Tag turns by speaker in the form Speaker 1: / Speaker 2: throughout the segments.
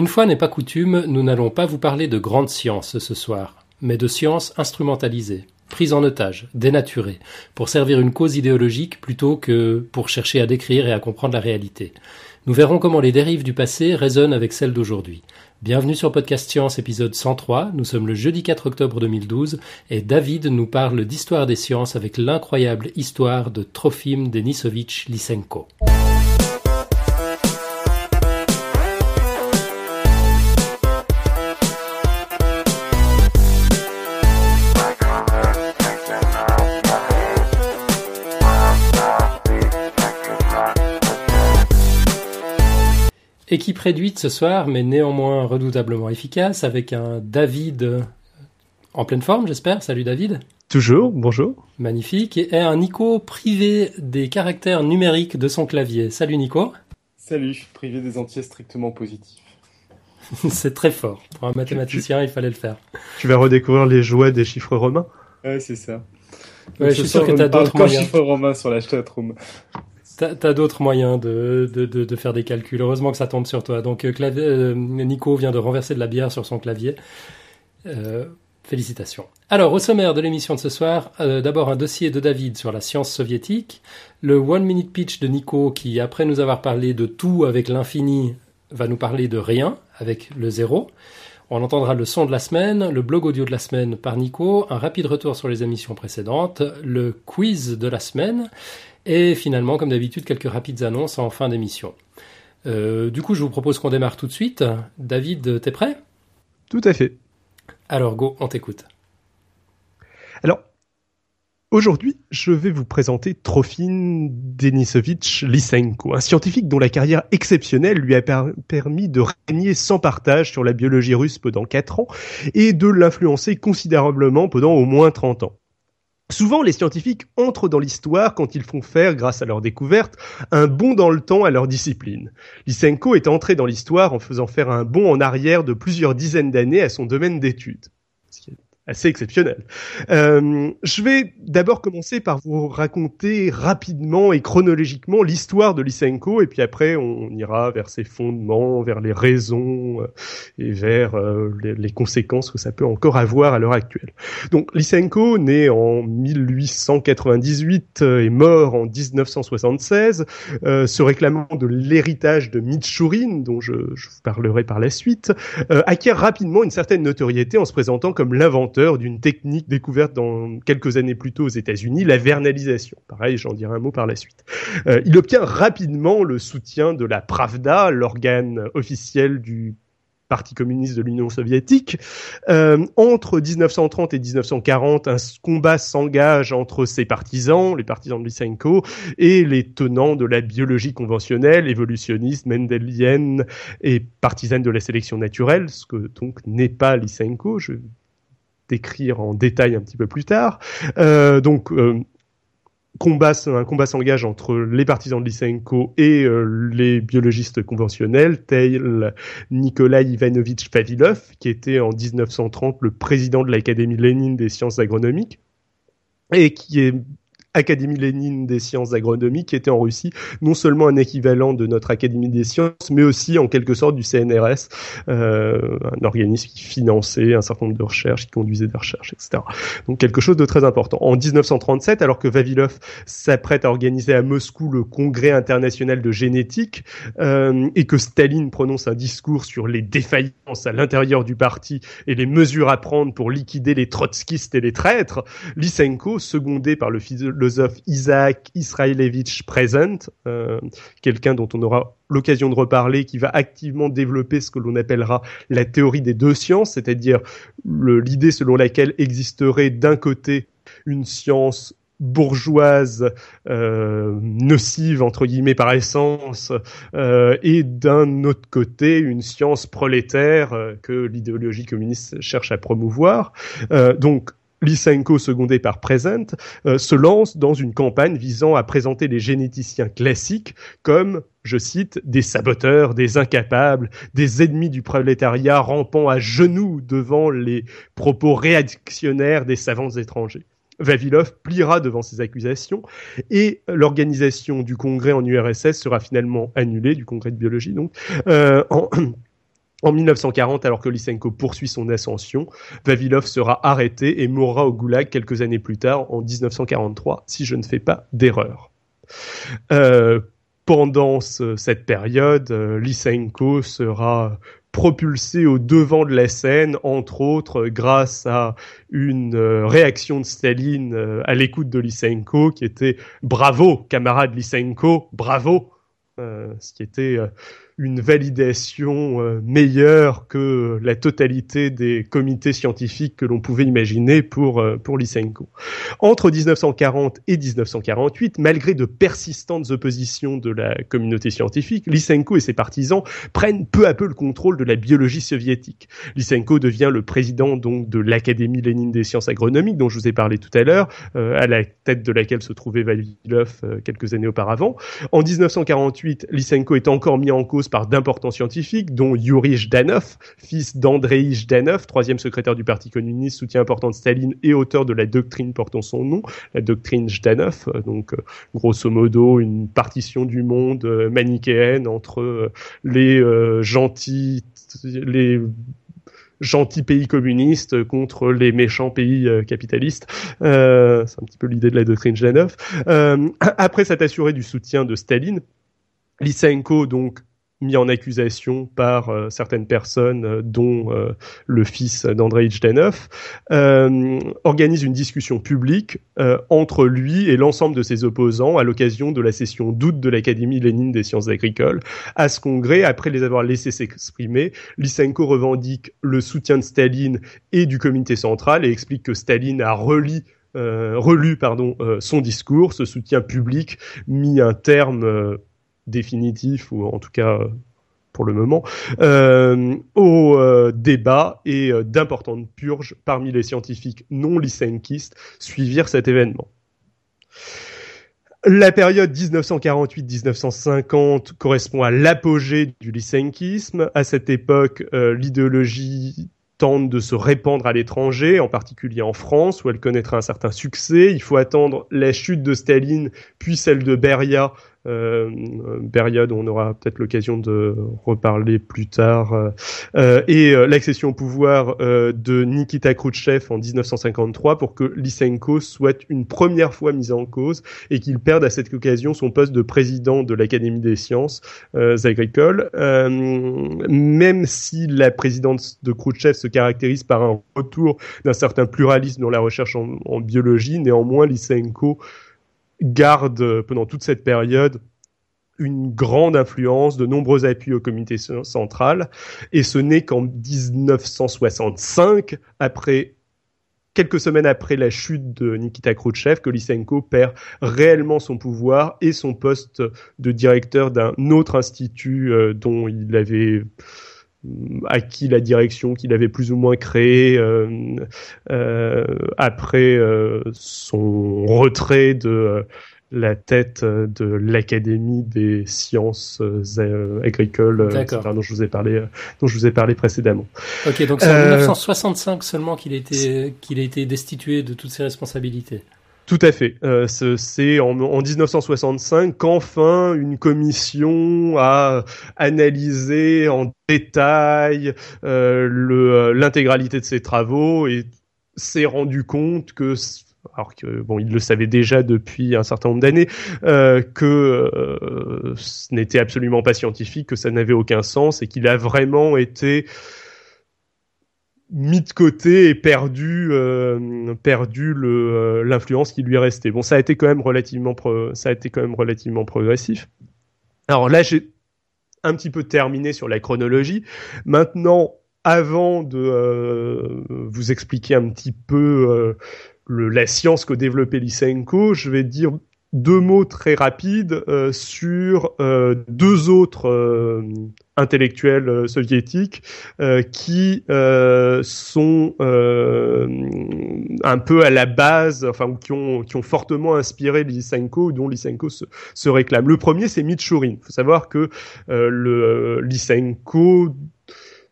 Speaker 1: Une fois n'est pas coutume, nous n'allons pas vous parler de grandes sciences ce soir, mais de sciences instrumentalisées, prises en otage, dénaturées, pour servir une cause idéologique plutôt que pour chercher à décrire et à comprendre la réalité. Nous verrons comment les dérives du passé résonnent avec celles d'aujourd'hui. Bienvenue sur Podcast Science épisode 103. Nous sommes le jeudi 4 octobre 2012 et David nous parle d'histoire des sciences avec l'incroyable histoire de Trofim Denisovitch Lysenko. Équipe réduite ce soir, mais néanmoins redoutablement efficace, avec un David en pleine forme, j'espère. Salut David.
Speaker 2: Toujours, bonjour.
Speaker 1: Magnifique. Et un Nico privé des caractères numériques de son clavier. Salut Nico.
Speaker 3: Salut, privé des entiers strictement positifs.
Speaker 1: c'est très fort. Pour un mathématicien, il fallait le faire.
Speaker 2: Tu vas redécouvrir les joies des chiffres romains?
Speaker 3: Ouais, c'est ça.
Speaker 1: Ouais, je suis sûr que tu as d'autres moyens.
Speaker 3: chiffres romains sur la chatroom.
Speaker 1: T'as d'autres moyens de, de, de, faire des calculs. Heureusement que ça tombe sur toi. Donc, euh, clavier, euh, Nico vient de renverser de la bière sur son clavier. Euh, félicitations. Alors, au sommaire de l'émission de ce soir, d'abord un dossier de David sur la science soviétique, le one minute pitch de Nico qui, après nous avoir parlé de tout avec l'infini, va nous parler de rien avec le zéro. On entendra le son de la semaine, le blog audio de la semaine par Nico, un rapide retour sur les émissions précédentes, le quiz de la semaine et finalement, comme d'habitude, quelques rapides annonces en fin d'émission. Euh, du coup, je vous propose qu'on démarre tout de suite. David, t'es prêt?
Speaker 2: Tout à fait.
Speaker 1: Alors, go, on t'écoute.
Speaker 2: Alors, aujourd'hui, je vais vous présenter Trofim Denisovitch Lysenko, un scientifique dont la carrière exceptionnelle lui a permis de régner sans partage sur la biologie russe pendant 4 ans et de l'influencer considérablement pendant au moins 30 ans. Souvent, les scientifiques entrent dans l'histoire quand ils font faire, grâce à leur découverte, un bond dans le temps à leur discipline. Lysenko est entré dans l'histoire en faisant faire un bond en arrière de plusieurs dizaines d'années à son domaine d'études assez exceptionnel. Euh, je vais d'abord commencer par vous raconter rapidement et chronologiquement l'histoire de Lysenko, et puis après on ira vers ses fondements, vers les raisons euh, et vers euh, les, conséquences que ça peut encore avoir à l'heure actuelle. Donc Lysenko, né en 1898 et mort en 1976, se réclamant de l'héritage de Mitchourine, dont je, vous parlerai par la suite, acquiert rapidement une certaine notoriété en se présentant comme l'inventeur d'une technique découverte dans quelques années plus tôt aux États-Unis, la vernalisation. Pareil, j'en dirai un mot par la suite. Euh, il obtient rapidement le soutien de la Pravda, l'organe officiel du Parti communiste de l'Union soviétique. Euh, entre 1930 et 1940, un combat s'engage entre ses partisans, les partisans de Lysenko, et les tenants de la biologie conventionnelle, évolutionniste, mendélienne et partisane de la sélection naturelle, ce que donc n'est pas Lysenko. Je décrire en détail un petit peu plus tard. Euh, donc euh, combat, un combat s'engage entre les partisans de Lysenko et euh, les biologistes conventionnels, tels Nikolai Ivanovitch Vavilov, qui était en 1930 le président de l'Académie Lénine des sciences agronomiques, et qui est Académie Lénine des sciences agronomiques, qui était en Russie non seulement un équivalent de notre Académie des sciences, mais aussi en quelque sorte du CNRS, euh, un organisme qui finançait un certain nombre de recherches, qui conduisait des recherches, etc. Donc quelque chose de très important. En 1937, alors que Vavilov s'apprête à organiser à Moscou le Congrès international de génétique euh, et que Staline prononce un discours sur les défaillances à l'intérieur du parti et les mesures à prendre pour liquider les trotskistes et les traîtres, Lysenko, secondé par le philosophe Isaac Israelevich Present, euh, quelqu'un dont on aura l'occasion de reparler, qui va activement développer ce que l'on appellera la théorie des deux sciences, c'est-à-dire l'idée selon laquelle existerait d'un côté une science bourgeoise euh, nocive entre guillemets par essence euh, et d'un autre côté une science prolétaire que l'idéologie communiste cherche à promouvoir. Donc Lysenko, secondé par Present, euh, se lance dans une campagne visant à présenter les généticiens classiques comme, je cite, des saboteurs, des incapables, des ennemis du prolétariat rampant à genoux devant les propos réactionnaires des savants étrangers. Vavilov pliera devant ces accusations et l'organisation du congrès en URSS sera finalement annulée, du congrès de biologie donc, euh, en En 1940, alors que Lysenko poursuit son ascension, Vavilov sera arrêté et mourra au goulag quelques années plus tard, en 1943, si je ne fais pas d'erreur. Euh, pendant cette période, euh, Lysenko sera propulsé au devant de la scène, entre autres grâce à une euh, réaction de Staline à l'écoute de Lysenko, qui était bravo, camarade Lysenko, bravo, ce qui était une validation euh, meilleure que la totalité des comités scientifiques que l'on pouvait imaginer pour, euh, pour Lysenko. Entre 1940 et 1948, malgré de persistantes oppositions de la communauté scientifique, Lysenko et ses partisans prennent peu à peu le contrôle de la biologie soviétique. Lysenko devient le président donc de l'Académie Lénine des sciences agronomiques dont je vous ai parlé tout à l'heure, euh, à la tête de laquelle se trouvait Vavilov quelques années auparavant. En 1948, Lysenko est encore mis en cause par d'importants scientifiques, dont Yuri Zhdanov, fils d'Andrei Zhdanov, troisième secrétaire du Parti communiste, soutien important de Staline et auteur de la doctrine portant son nom, la doctrine Zhdanov, euh, donc euh, grosso modo une partition du monde euh, manichéenne entre les gentils, pays communistes contre les méchants pays capitalistes. C'est un petit peu l'idée de la doctrine Zhdanov. Euh, après s'être assuré du soutien de Staline, Lysenko donc mis en accusation par euh, certaines personnes, euh, dont euh, le fils d'Andrei Jdanov, organise une discussion publique entre lui et l'ensemble de ses opposants à l'occasion de la session d'août de l'Académie Lénine des sciences agricoles. À ce congrès, après les avoir laissés s'exprimer, Lysenko revendique le soutien de Staline et du comité central et explique que Staline a relu relu pardon son discours, ce soutien public mis un terme définitif ou en tout cas euh, pour le moment, euh, au euh, débat et d'importantes purges parmi les scientifiques non lysenkistes suivirent cet événement. La période 1948-1950 correspond à l'apogée du lysenkisme. À cette époque, l'idéologie tente de se répandre à l'étranger, en particulier en France, où elle connaîtra un certain succès. Il faut attendre la chute de Staline, puis celle de Beria euh, période où on aura peut-être l'occasion de reparler plus tard, euh, euh, et l'accession au pouvoir de Nikita Khrouchtchev en 1953 pour que Lysenko soit une première fois mis en cause et qu'il perde à cette occasion son poste de président de l'Académie des sciences agricoles. même si la présidence de Khrouchtchev se caractérise par un retour d'un certain pluralisme dans la recherche en biologie, néanmoins Lysenko garde pendant toute cette période une grande influence, de nombreux appuis au comité central, et ce n'est qu'en 1965, après quelques semaines après la chute de Nikita Khrouchtchev, que Lysenko perd réellement son pouvoir et son poste de directeur d'un autre institut euh, dont il avait acquis la direction qu'il avait plus ou moins créée euh, euh, après euh, son retrait de la tête de l'Académie des sciences agricoles dont je vous ai parlé dont je vous ai parlé précédemment.
Speaker 1: Ok, donc c'est en 1965 seulement qu'il a été qu'il a été destitué de toutes ses responsabilités.
Speaker 2: Tout à fait. Euh, c'est en, 1965 qu'enfin une commission a analysé en détail euh, euh, l'intégralité de ses travaux et s'est rendu compte que alors que bon, il le savait déjà depuis un certain nombre d'années, que ce n'était absolument pas scientifique, que ça n'avait aucun sens et qu'il a vraiment été mis de côté et perdu euh, perdu le euh, l'influence qui lui est restée. Bon, ça a été quand même relativement ça a été quand même relativement progressif. Alors là, j'ai un petit peu terminé sur la chronologie. Maintenant, avant de euh, vous expliquer un petit peu le, la science que développait Lysenko, je vais dire deux mots très rapides euh, sur euh, deux autres euh, intellectuels soviétiques qui sont un peu à la base, enfin ou qui ont qui ont fortement inspiré Lysenko, dont Lysenko se, réclame. Le premier, c'est Mitchurin. Il faut savoir que le Lysenko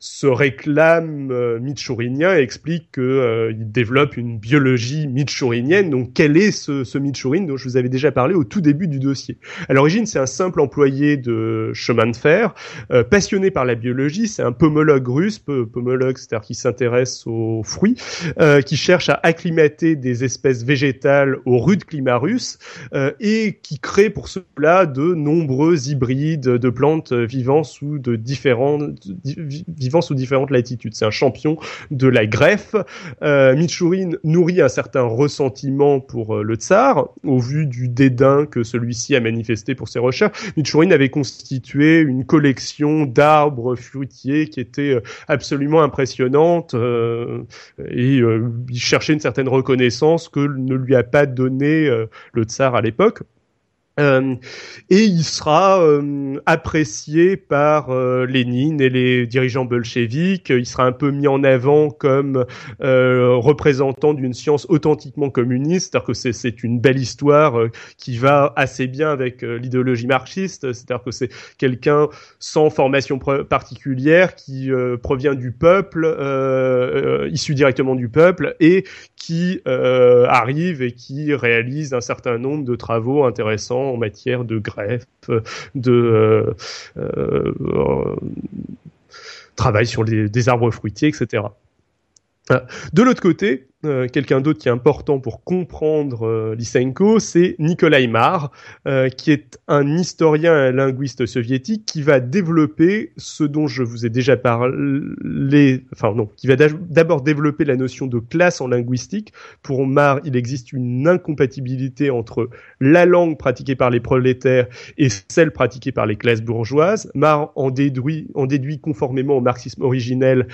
Speaker 2: se réclame euh, mitchourinien et explique qu'il euh, développe une biologie mitchourinienne. Donc quel est ce, ce Mitchourin dont je vous avais déjà parlé au tout début du dossier? À l'origine, c'est un simple employé de chemin de fer, euh, passionné par la biologie. C'est un pomologue russe, pomologue, c'est-à-dire qui s'intéresse aux fruits, euh, qui cherche à acclimater des espèces végétales au rude climat russe et qui crée pour cela de nombreux hybrides de plantes vivant sous de différentes vivant sous différentes latitudes. C'est un champion de la greffe. Euh, nourrit un certain ressentiment pour euh, le tsar, au vu du dédain que celui-ci a manifesté pour ses recherches. Mitchourine avait constitué une collection d'arbres fruitiers qui était euh, absolument impressionnante euh, et il cherchait une certaine reconnaissance que ne lui a pas donné le tsar à l'époque. Euh, et il sera euh, apprécié par euh, Lénine et les dirigeants bolcheviques. Il sera un peu mis en avant comme représentant d'une science authentiquement communiste, c'est-à-dire que c'est une belle histoire qui va assez bien avec l'idéologie marxiste, c'est-à-dire que c'est quelqu'un sans formation particulière qui provient du peuple, issu directement du peuple et qui arrive et qui réalise un certain nombre de travaux intéressants en matière de greffe, de euh, euh, travail sur des arbres fruitiers, etc. De l'autre côté, euh, quelqu'un d'autre qui est important pour comprendre euh, Lysenko, c'est Nikolai Mar, euh, qui est un historien et linguiste soviétique qui va développer ce dont je vous ai déjà parlé, enfin non, qui va d'abord développer la notion de classe en linguistique. Pour Mar, il existe une incompatibilité entre la langue pratiquée par les prolétaires et celle pratiquée par les classes bourgeoises. Mar en déduit, en déduit conformément au marxisme originel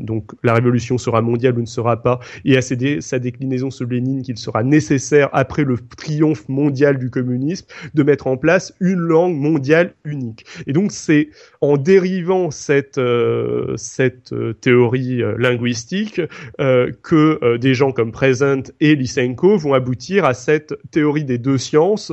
Speaker 2: donc la révolution sera mondiale ou ne sera pas, et à sa déclinaison sous qu'il sera nécessaire, après le triomphe mondial du communisme, de mettre en place une langue mondiale unique. Et donc c'est en dérivant cette, euh, cette euh, théorie linguistique que des gens comme Present et Lysenko vont aboutir à cette théorie des deux sciences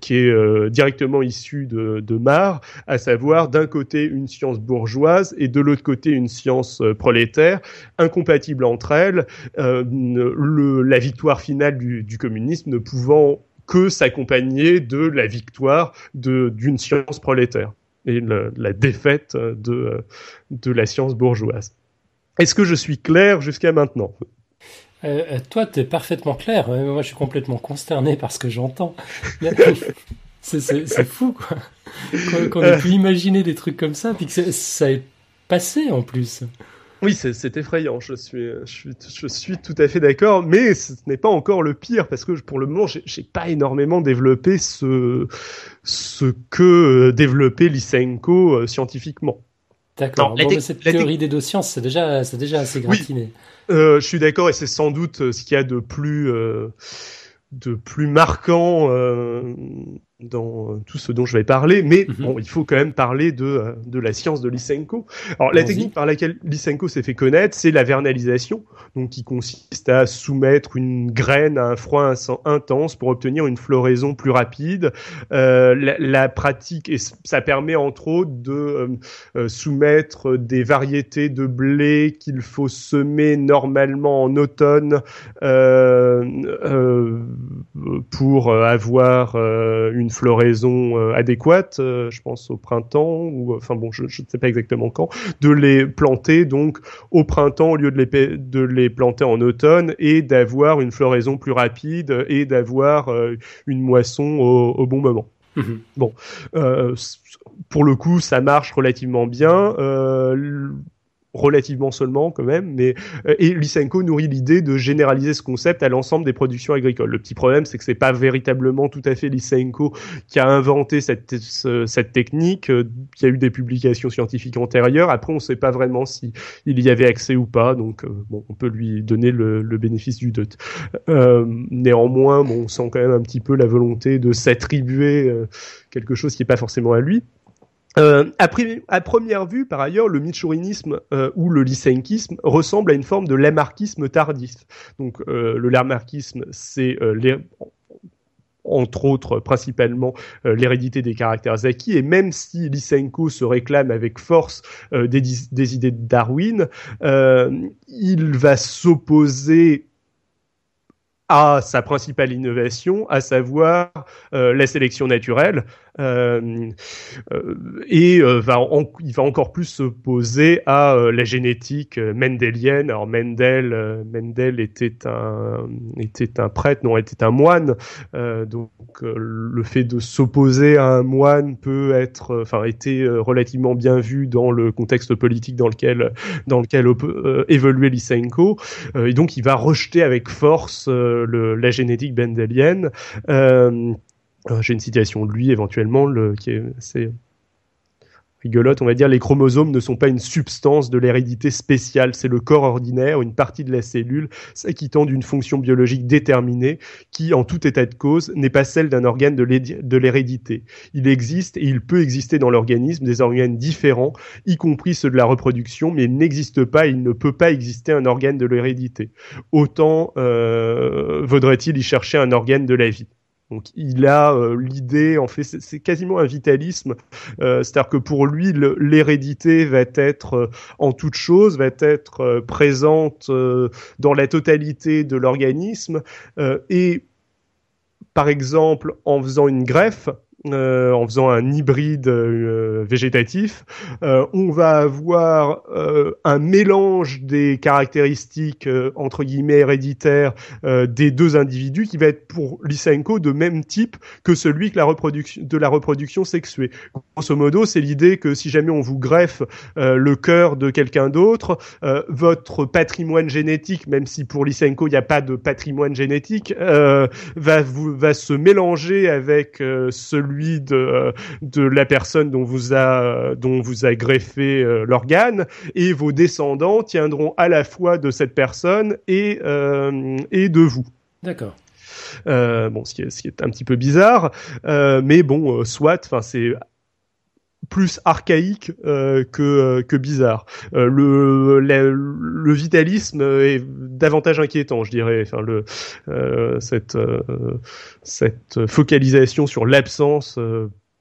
Speaker 2: qui est directement issue de, de Marx, à savoir d'un côté une science bourgeoise et de l'autre côté une science euh, prolétaire, incompatibles entre elles, euh, le, la victoire finale du, du communisme ne pouvant que s'accompagner de la victoire d'une science prolétaire et la défaite de, de la science bourgeoise. Est-ce que je suis clair jusqu'à maintenant?
Speaker 1: Euh, toi, tu es parfaitement clair. Moi, je suis complètement consterné par ce que j'entends. c'est fou, quoi. Qu'on ait pu imaginer des trucs comme ça, puis que ça ait passé en plus.
Speaker 2: Oui, c'est effrayant, je suis, je, suis, je suis tout à fait d'accord, mais ce n'est pas encore le pire, parce que pour le moment, j'ai pas énormément développé ce, ce que euh, développait Lysenko euh, scientifiquement.
Speaker 1: D'accord, bon, cette théorie des deux sciences, c'est déjà, déjà assez gratiné.
Speaker 2: Oui, euh, je suis d'accord, et c'est sans doute ce qu'il y a de plus... Euh, de plus marquant euh, dans tout ce dont je vais parler, mais mhm. bon, il faut quand même parler de, euh, de la science de Lysenko. Alors, la technique par laquelle Lysenko s'est fait connaître, c'est la vernalisation, donc qui consiste à soumettre une graine à un froid intense pour obtenir une floraison plus rapide. Euh, la, la, pratique, et ça permet entre autres de euh, euh, soumettre des variétés de blé qu'il faut semer normalement en automne pour avoir une floraison euh, adéquate, euh, je pense au printemps ou enfin bon, je, ne sais pas exactement quand, de les planter donc au printemps au lieu de les de les planter en automne et d'avoir une floraison plus rapide et d'avoir euh, une moisson au, bon moment. Mhm. Bon, pour le coup, ça marche relativement bien relativement seulement quand même, mais euh, et Lysenko nourrit l'idée de généraliser ce concept à l'ensemble des productions agricoles. Le petit problème, c'est que c'est pas véritablement tout à fait Lysenko qui a inventé cette cette technique. Euh, il y a eu des publications scientifiques antérieures. Après, on sait pas vraiment si il y avait accès ou pas, donc euh, bon, on peut lui donner le, le bénéfice du doute. Euh, néanmoins, bon, on sent quand même un petit peu la volonté de s'attribuer quelque chose qui est pas forcément à lui. Euh, à, première vue, par ailleurs, le mitchourinisme euh, ou le lysenkisme ressemble à une forme de lamarckisme tardif. Donc, euh, le lamarckisme, c'est euh, entre autres principalement l'hérédité des caractères acquis. Et même si Lysenko se réclame avec force des, idées de Darwin, il va s'opposer à sa principale innovation, à savoir la sélection naturelle, euh, euh, et euh, va il va encore plus s'opposer à la génétique mendélienne. Alors Mendel, Mendel était un était un prêtre, non, était un moine. donc le fait de s'opposer à un moine peut être, enfin, était relativement bien vu dans le contexte politique dans lequel dans lequel évoluait Lysenko. et donc il va rejeter avec force la génétique mendélienne. Euh, j'ai une citation de lui éventuellement, le, qui est assez rigolote, on va dire, les chromosomes ne sont pas une substance de l'hérédité spéciale, c'est le corps ordinaire, une partie de la cellule s'acquittant d'une fonction biologique déterminée qui, en tout état de cause, n'est pas celle d'un organe de l'hérédité. Il existe et il peut exister dans l'organisme des organes différents, y compris ceux de la reproduction, mais il n'existe pas, il ne peut pas exister un organe de l'hérédité. Autant euh, vaudrait-il y chercher un organe de la vie. Donc il a euh, l'idée, en fait, c'est quasiment un vitalisme, euh, c'est-à-dire que pour lui, l'hérédité va être euh, en toute chose, va être présente dans la totalité de l'organisme, et par exemple, en faisant une greffe, euh, en faisant un hybride euh, végétatif, euh, on va avoir un mélange des caractéristiques entre guillemets héréditaires des deux individus qui va être pour Lysenko de même type que celui que la reproduction de la reproduction sexuée. Grosso modo, c'est l'idée que si jamais on vous greffe le cœur de quelqu'un d'autre, votre patrimoine génétique, même si pour Lysenko il n'y a pas de patrimoine génétique, va vous, va se mélanger avec celui celui de, de la personne dont vous a, dont vous a greffé euh, l'organe, et vos descendants tiendront à la fois de cette personne et, euh, et de vous.
Speaker 1: D'accord.
Speaker 2: Euh, bon, ce qui, est, ce qui est un petit peu bizarre, mais bon, soit, enfin c'est plus archaïque euh, que, que bizarre. Euh, le, le, vitalisme est davantage inquiétant, je dirais. Enfin, le, cette, cette focalisation sur l'absence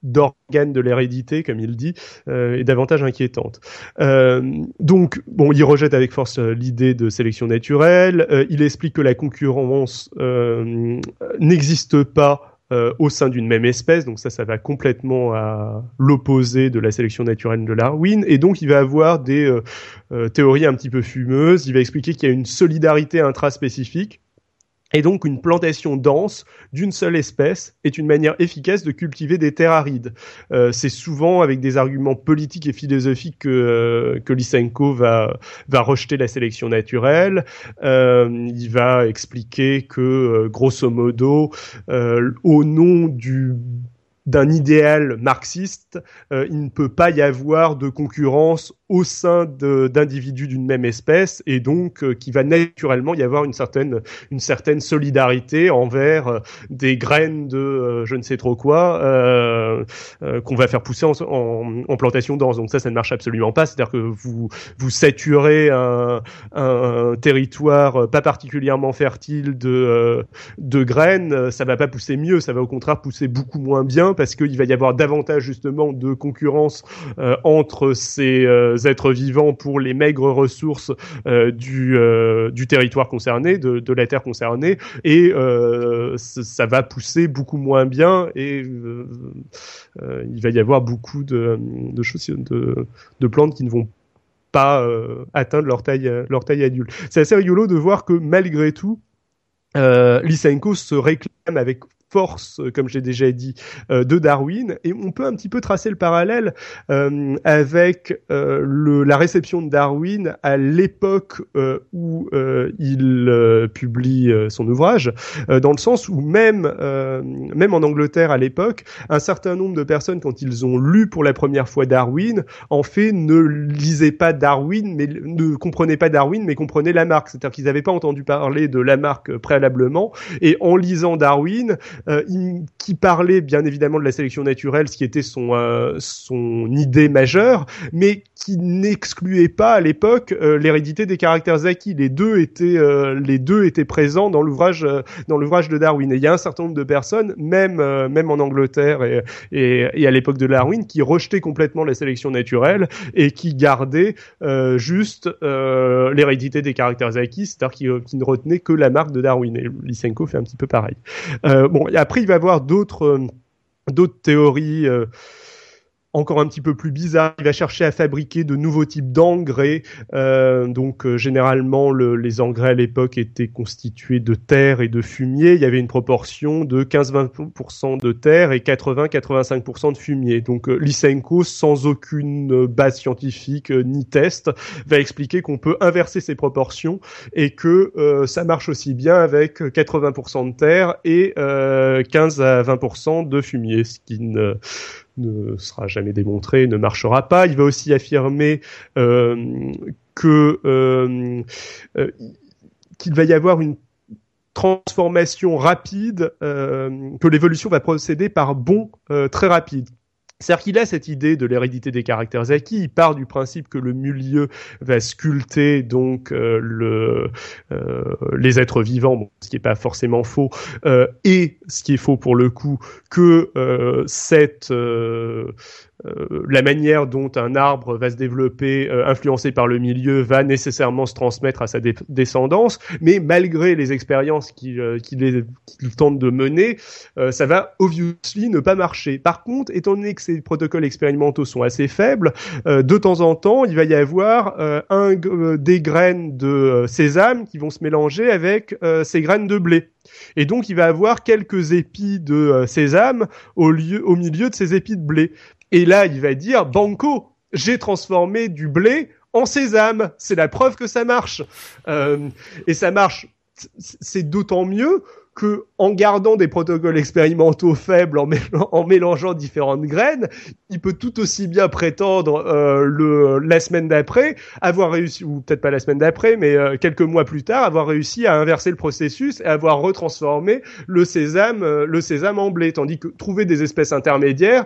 Speaker 2: d'organes de l'hérédité, comme il dit, euh, est davantage inquiétante. Euh, donc, bon, il rejette avec force l'idée de sélection naturelle. il explique que la concurrence n'existe pas euh, au sein d'une même espèce, donc ça, ça va complètement à l'opposé de la sélection naturelle de Darwin, et donc il va avoir des euh, euh, théories un petit peu fumeuses, il va expliquer qu'il y a une solidarité intraspécifique, et donc, une plantation dense d'une seule espèce est une manière efficace de cultiver des terres arides. Euh, c'est souvent avec des arguments politiques et philosophiques que, euh, que Lysenko va, va rejeter la sélection naturelle. Euh, il va expliquer que, euh, grosso modo, euh, au nom du d'un idéal marxiste, euh, il ne peut pas y avoir de concurrence au sein d'individus d'une même espèce et donc euh, qui va naturellement y avoir une certaine une certaine solidarité envers euh, des graines de je ne sais trop quoi qu'on va faire pousser en, en, plantation dense. Donc ça, ça ne marche absolument pas. C'est-à-dire que vous vous saturez un, un, territoire pas particulièrement fertile de de graines, ça va pas pousser mieux, ça va au contraire pousser beaucoup moins bien parce qu'il va y avoir davantage justement de concurrence euh, entre ces euh, êtres vivants pour les maigres ressources euh, du, du territoire concerné, de, la terre concernée, et ça va pousser beaucoup moins bien et il va y avoir beaucoup de, de choses, de, plantes qui ne vont pas atteindre leur taille, leur taille adulte. C'est assez rigolo de voir que malgré tout, euh, Lysenko se réclame avec force, euh, comme j'ai déjà dit, euh, de Darwin. Et on peut un petit peu tracer le parallèle euh, avec le, la réception de Darwin à l'époque où il publie son ouvrage, dans le sens où même, même en Angleterre à l'époque, un certain nombre de personnes, quand ils ont lu pour la première fois Darwin, en fait ne lisaient pas Darwin, mais ne comprenaient pas Darwin, mais comprenaient Lamarck. C'est-à-dire qu'ils n'avaient pas entendu parler de Lamarck préalablement, et en lisant Darwin, qui parlait bien évidemment de la sélection naturelle, ce qui était son son idée majeure, mais qui n'excluait pas à l'époque l'hérédité des caractères acquis. Les deux étaient les deux étaient présents dans l'ouvrage dans l'ouvrage de Darwin. Et il y a un certain nombre de personnes, même même en Angleterre et, et, et à l'époque de Darwin, qui rejetaient complètement la sélection naturelle et qui gardaient juste l'hérédité des caractères acquis, c'est-à-dire qui, ne retenait que la marque de Darwin. Et Lysenko fait un petit peu pareil. Euh, bon, après il va y avoir d'autres euh, d'autres théories euh, encore un petit peu plus bizarre. Il va chercher à fabriquer de nouveaux types d'engrais. Euh, donc euh, généralement, le, les engrais à l'époque étaient constitués de terre et de fumier. Il y avait une proportion de 15-20% de terre et 80-85% de fumier. Donc euh, Lysenko, sans aucune base scientifique ni test, va expliquer qu'on peut inverser ces proportions et que ça marche aussi bien avec 80% de terre et 15 à 20% de fumier, ce qui ne ne sera jamais démontré, ne marchera pas. Il va aussi affirmer euh, que euh, euh, qu'il va y avoir une transformation rapide, que l'évolution va procéder par bonds très rapides. C'est-à-dire qu'il a cette idée de l'hérédité des caractères acquis. Il part du principe que le milieu va sculpter donc euh, le, euh, les êtres vivants, bon, ce qui n'est pas forcément faux, euh, et ce qui est faux pour le coup, que cette euh, la manière dont un arbre va se développer, euh, influencé par le milieu, va nécessairement se transmettre à sa descendance. Mais malgré les expériences qu'il euh, tente de mener, euh, ça va obviously ne pas marcher. Par contre, étant donné ces protocoles expérimentaux sont assez faibles, de temps en temps, il va y avoir un, des graines de sésame qui vont se mélanger avec ces graines de blé. Et donc, il va avoir quelques épis de sésame au, lieu, au milieu de ces épis de blé. Et là, il va dire, Banco, j'ai transformé du blé en sésame. C'est la preuve que ça marche. Euh, et ça marche, c'est d'autant mieux que en gardant des protocoles expérimentaux faibles, en, mélangeant différentes graines, il peut tout aussi bien prétendre euh, le, la semaine d'après avoir réussi, ou peut-être pas la semaine d'après, mais euh, quelques mois plus tard, avoir réussi à inverser le processus et avoir retransformé le sésame, euh, le sésame en blé. Tandis que trouver des espèces intermédiaires,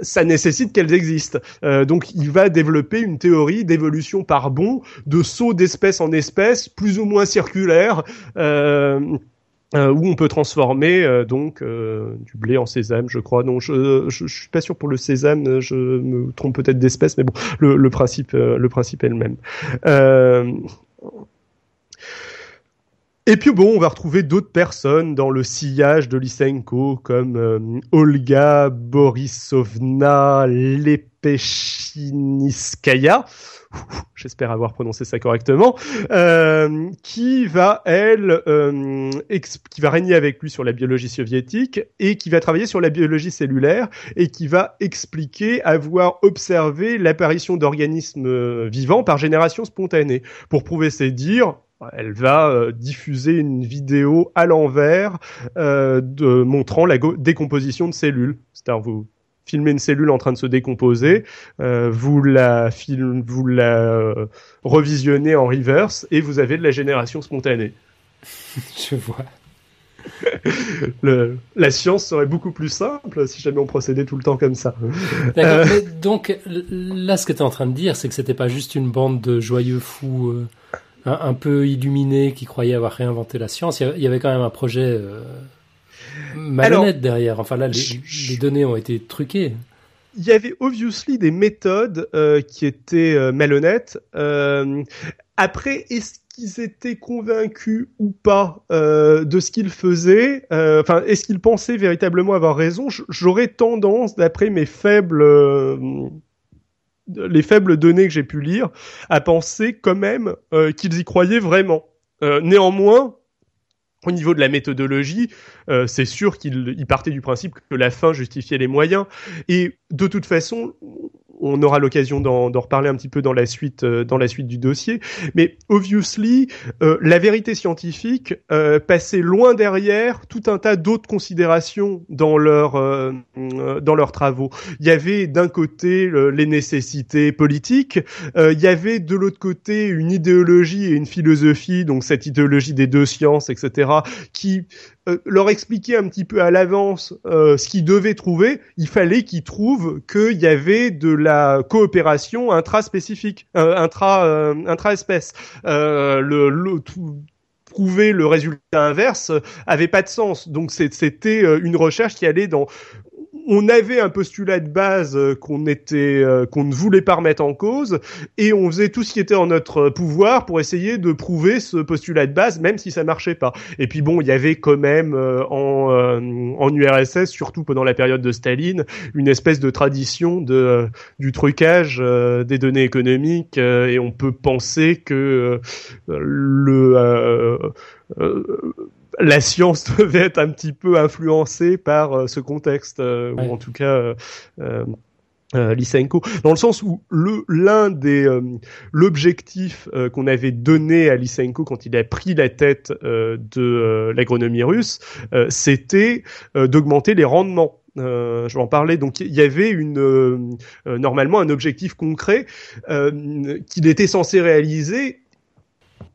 Speaker 2: ça nécessite qu'elles existent. donc, il va développer une théorie d'évolution par bond, de saut d'espèce en espèce, plus ou moins circulaire. Où on peut transformer euh, donc euh, du blé en sésame, je crois. Non, je, je, suis pas sûr pour le sésame, je me trompe peut-être d'espèce, mais bon, le, le principe, le principe est le même. Et puis bon, on va retrouver d'autres personnes dans le sillage de Lysenko, comme Olga Borisovna Lepechiniskaya, j'espère avoir prononcé ça correctement, euh, qui va elle, euh, qui va régner avec lui sur la biologie soviétique et qui va travailler sur la biologie cellulaire et qui va expliquer avoir observé l'apparition d'organismes euh, vivants par génération spontanée. Pour prouver ses dires, elle va euh, diffuser une vidéo à l'envers euh, montrant la décomposition de cellules. C'est-à-dire vous filmer une cellule en train de se décomposer, euh, vous la, film, vous la euh, revisionnez en reverse et vous avez de la génération spontanée.
Speaker 1: Je vois.
Speaker 2: Le, la science serait beaucoup plus simple si jamais on procédait tout le temps comme ça.
Speaker 1: Euh... donc là, ce que tu es en train de dire, c'est que c'était pas juste une bande de joyeux fous euh, un, un, peu illuminés qui croyaient avoir réinventé la science. Il y avait quand même un projet euh, malhonnête derrière. Enfin là, les, données ont été truquées.
Speaker 2: Il y avait obviously des méthodes euh, qui étaient euh, malhonnêtes. Euh, après, est-ce qu'ils étaient convaincus ou pas de ce qu'ils faisaient? Enfin, est-ce qu'ils pensaient véritablement avoir raison? J'aurais tendance, d'après mes faibles les faibles données que j'ai pu lire, à penser quand même qu'ils y croyaient vraiment. néanmoins, au niveau de la méthodologie, euh, c'est sûr qu'il partait du principe que la fin justifiait les moyens. Et de toute façon, on aura l'occasion d'en reparler un petit peu dans la suite, euh, dans la suite du dossier. Mais obviously, euh, la vérité scientifique euh, passait loin derrière tout un tas d'autres considérations dans leurs euh, dans leurs travaux. Il y avait d'un côté les nécessités politiques, il y avait de l'autre côté une idéologie et une philosophie, donc cette idéologie des deux sciences, etc., qui euh, leur expliquer un petit peu à l'avance euh, ce qu'ils devaient trouver, il fallait qu'ils trouvent qu'il y avait de la coopération intra-spécifique, euh, intra, euh, intra-espèce. Le, le tout- le résultat inverse avait pas de sens. Donc c'était une recherche qui allait dans on avait un postulat de base euh, qu'on était euh, qu'on ne voulait pas remettre en cause et on faisait tout ce qui était en notre pouvoir pour essayer de prouver ce postulat de base même si ça marchait pas. Et puis bon, il y avait quand même euh, en en URSS surtout pendant la période de Staline une espèce de tradition de du trucage des données économiques et on peut penser que le la science devait être un petit peu influencée par euh, ce contexte, euh,
Speaker 1: Ouais.
Speaker 2: ou en tout cas euh, euh, Lysenko, dans le sens où le l'un des euh, l'objectif euh, qu'on avait donné à Lysenko quand il a pris la tête euh, de l'agronomie russe, euh, c'était euh, d'augmenter les rendements. Euh, je vais en parler. Donc il y avait une euh, normalement un objectif concret euh, qu'il était censé réaliser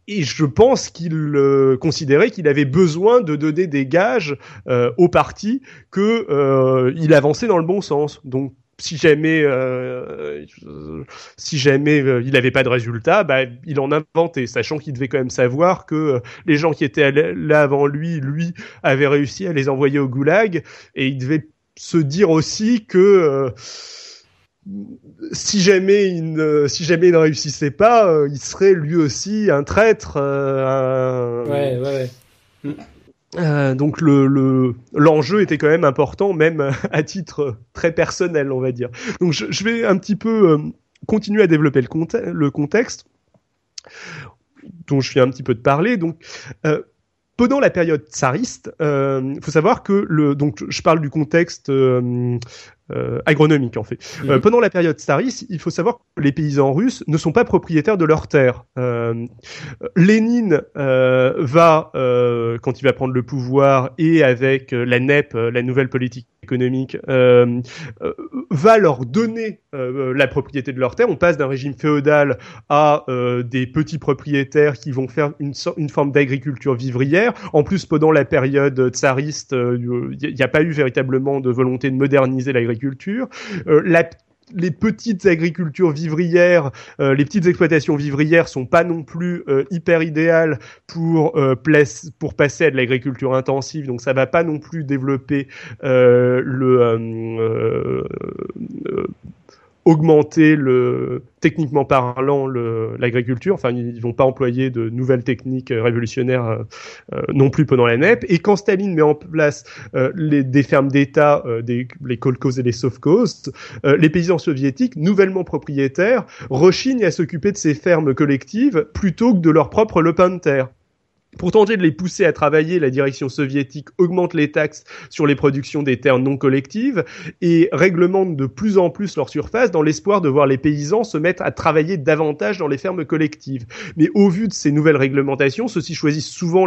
Speaker 2: et je pense qu'il euh, considérait qu'il avait besoin de donner des gages euh, au parti que euh, il avançait dans le bon sens. Donc si jamais euh, si jamais euh, il n'avait pas de résultat, bah, il en inventait, sachant qu'il devait quand même savoir que euh, les gens qui étaient là avant lui, lui avait réussi à les envoyer au goulag, et il devait se dire aussi que si jamais il ne, si jamais il ne réussissait pas, euh, il serait lui aussi un traître. euh, un-
Speaker 1: Ouais, ouais, ouais.
Speaker 2: euh, donc le le- l'enjeu était quand même important, même à titre très personnel, on va dire. Donc je, je vais un petit peu euh, continuer à développer le, conte- le contexte dont je viens un petit peu de parler. Donc pendant la période tsariste, il faut savoir que le donc je parle du contexte euh, euh, agronomique en fait. Euh,
Speaker 1: Mhm.
Speaker 2: pendant la période tsariste, il faut savoir que les paysans russes ne sont pas propriétaires de leurs terres. Euh, Lénine euh, va, euh, quand il va prendre le pouvoir et avec euh, la NEP, euh, la nouvelle politique euh, euh, va leur donner euh, la propriété de leurs terres. On passe d'un régime féodal à des petits propriétaires qui vont faire une, forme d'agriculture vivrière. En plus, pendant la période tsariste, il n'y a pas eu véritablement de volonté de moderniser l'agriculture. La les petites agricultures vivrières, euh, les petites exploitations vivrières sont pas non plus euh, hyper idéales pour euh, pour passer à de l'agriculture intensive, donc ça va pas non plus développer le augmenter le techniquement parlant l'agriculture. Enfin ils vont pas employer de nouvelles techniques euh, révolutionnaires euh, euh, non plus pendant la NEP. Et quand Staline met en place euh, les, des fermes d'État euh, des les kolkhozes et les sovkhozes les paysans soviétiques nouvellement propriétaires rechignent à s'occuper de ces fermes collectives plutôt que de leur propre lopin de terre pour tenter de les pousser à travailler, la direction soviétique augmente les taxes sur les productions des terres non collectives et réglemente de plus en plus leur surface dans l'espoir de voir les paysans se mettre à travailler davantage dans les fermes collectives. Mais au vu de ces nouvelles réglementations, ceux-ci choisissent souvent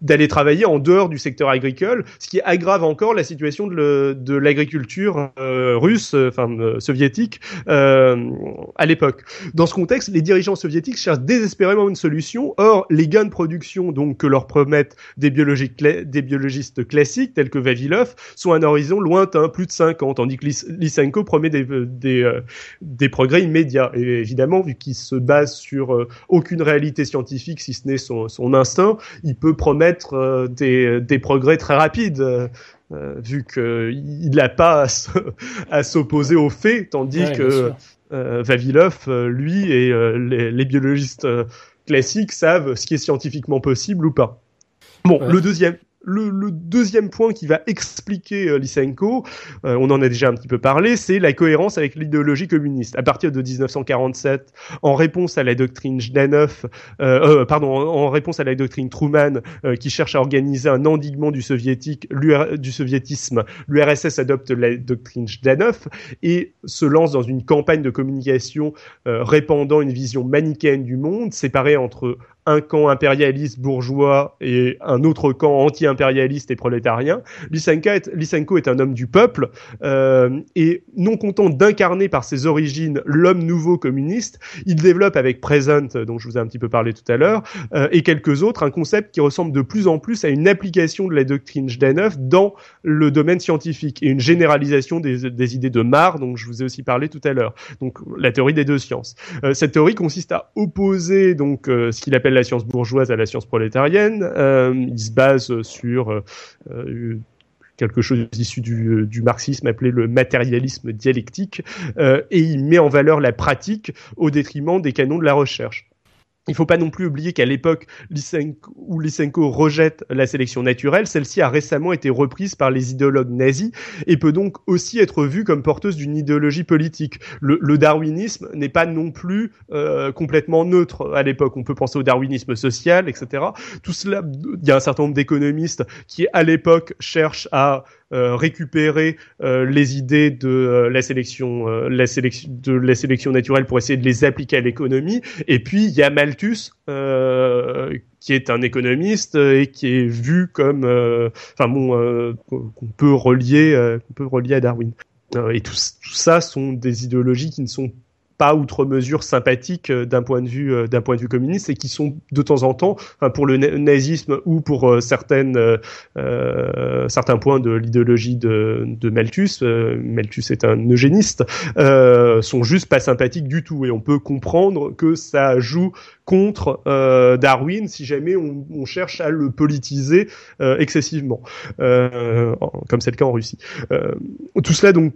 Speaker 2: d'aller travailler en dehors du secteur agricole, ce qui aggrave encore la situation de l'agriculture euh, russe, euh, enfin euh, soviétique, euh, à l'époque. Dans ce contexte, les dirigeants soviétiques cherchent désespérément une solution. Or, les gains de production donc que leur promettent des, biologiques cla- des biologistes classiques tels que Vavilov sont à un horizon lointain, plus de 5 ans, tandis que Lys- Lysenko promet des, des, euh, des progrès immédiats. Et évidemment, vu qu'il se base sur euh, aucune réalité scientifique, si ce n'est son, son instinct, il peut promettre euh, des, des progrès très rapides. euh, euh, vu qu'il n'a pas à se- à s'opposer aux faits, tandis
Speaker 1: Ouais,
Speaker 2: que euh, Vavilov, euh, lui, et euh, les, les biologistes euh, classiques savent ce qui est scientifiquement possible ou pas. Bon,
Speaker 1: Ouais.
Speaker 2: le deuxième. Le, le deuxième point qui va expliquer euh, Lysenko, euh, on en a déjà un petit peu parlé, c'est la cohérence avec l'idéologie communiste. À partir de 1947, en réponse à la doctrine Jdanov, euh, euh, pardon, en, réponse à la doctrine Truman, euh, qui cherche à organiser un endiguement du soviétique, du soviétisme, l'URSS adopte la doctrine Jdanov et se lance dans une campagne de communication répandant une vision manichéenne du monde, séparée entre un camp impérialiste bourgeois et un autre camp anti-impérialiste et prolétarien. Lysenko est, un homme du peuple euh, et non content d'incarner par ses origines l'homme nouveau communiste, il développe avec Present, dont je vous ai un petit peu parlé tout à l'heure, euh, et quelques autres, un concept qui ressemble de plus en plus à une application de la doctrine Zhdanov dans le domaine scientifique et une généralisation des, idées de Marr, dont je vous ai aussi parlé tout à l'heure. Donc la théorie des deux sciences. Euh, cette théorie consiste à opposer donc euh, ce qu'il appelle la science bourgeoise à la science prolétarienne. Euh, il se base sur quelque chose issu du, marxisme appelé le matérialisme dialectique, et il met en valeur la pratique au détriment des canons de la recherche. Il faut pas non plus oublier qu'à l'époque où Lysenko rejette la sélection naturelle, celle-ci a récemment été reprise par les idéologues nazis et peut donc aussi être vue comme porteuse d'une idéologie politique. Le, darwinisme n'est pas non plus euh, complètement neutre à l'époque. On peut penser au darwinisme social, etc. Tout cela, il y a un certain nombre d'économistes qui, à l'époque, cherchent à récupérer euh, les idées de euh, la sélection, la sélection de la sélection naturelle pour essayer de les appliquer à l'économie. Et puis il y a Malthus qui est un économiste et qui est vu comme, enfin bon, qu'on peut relier, qu'on peut relier à Darwin. et tout, tout ça sont des idéologies qui ne sont pas outre mesure sympathiques euh, d'un point de vue euh, d'un point de vue communiste et qui sont de temps en temps pour le nazisme ou pour euh, certaines certains points de l'idéologie de, de Malthus Malthus est un eugéniste euh, sont juste pas sympathiques du tout. Et on peut comprendre que ça joue contre Darwin si jamais on, on, cherche à le politiser excessivement comme c'est le cas en Russie. Tout cela donc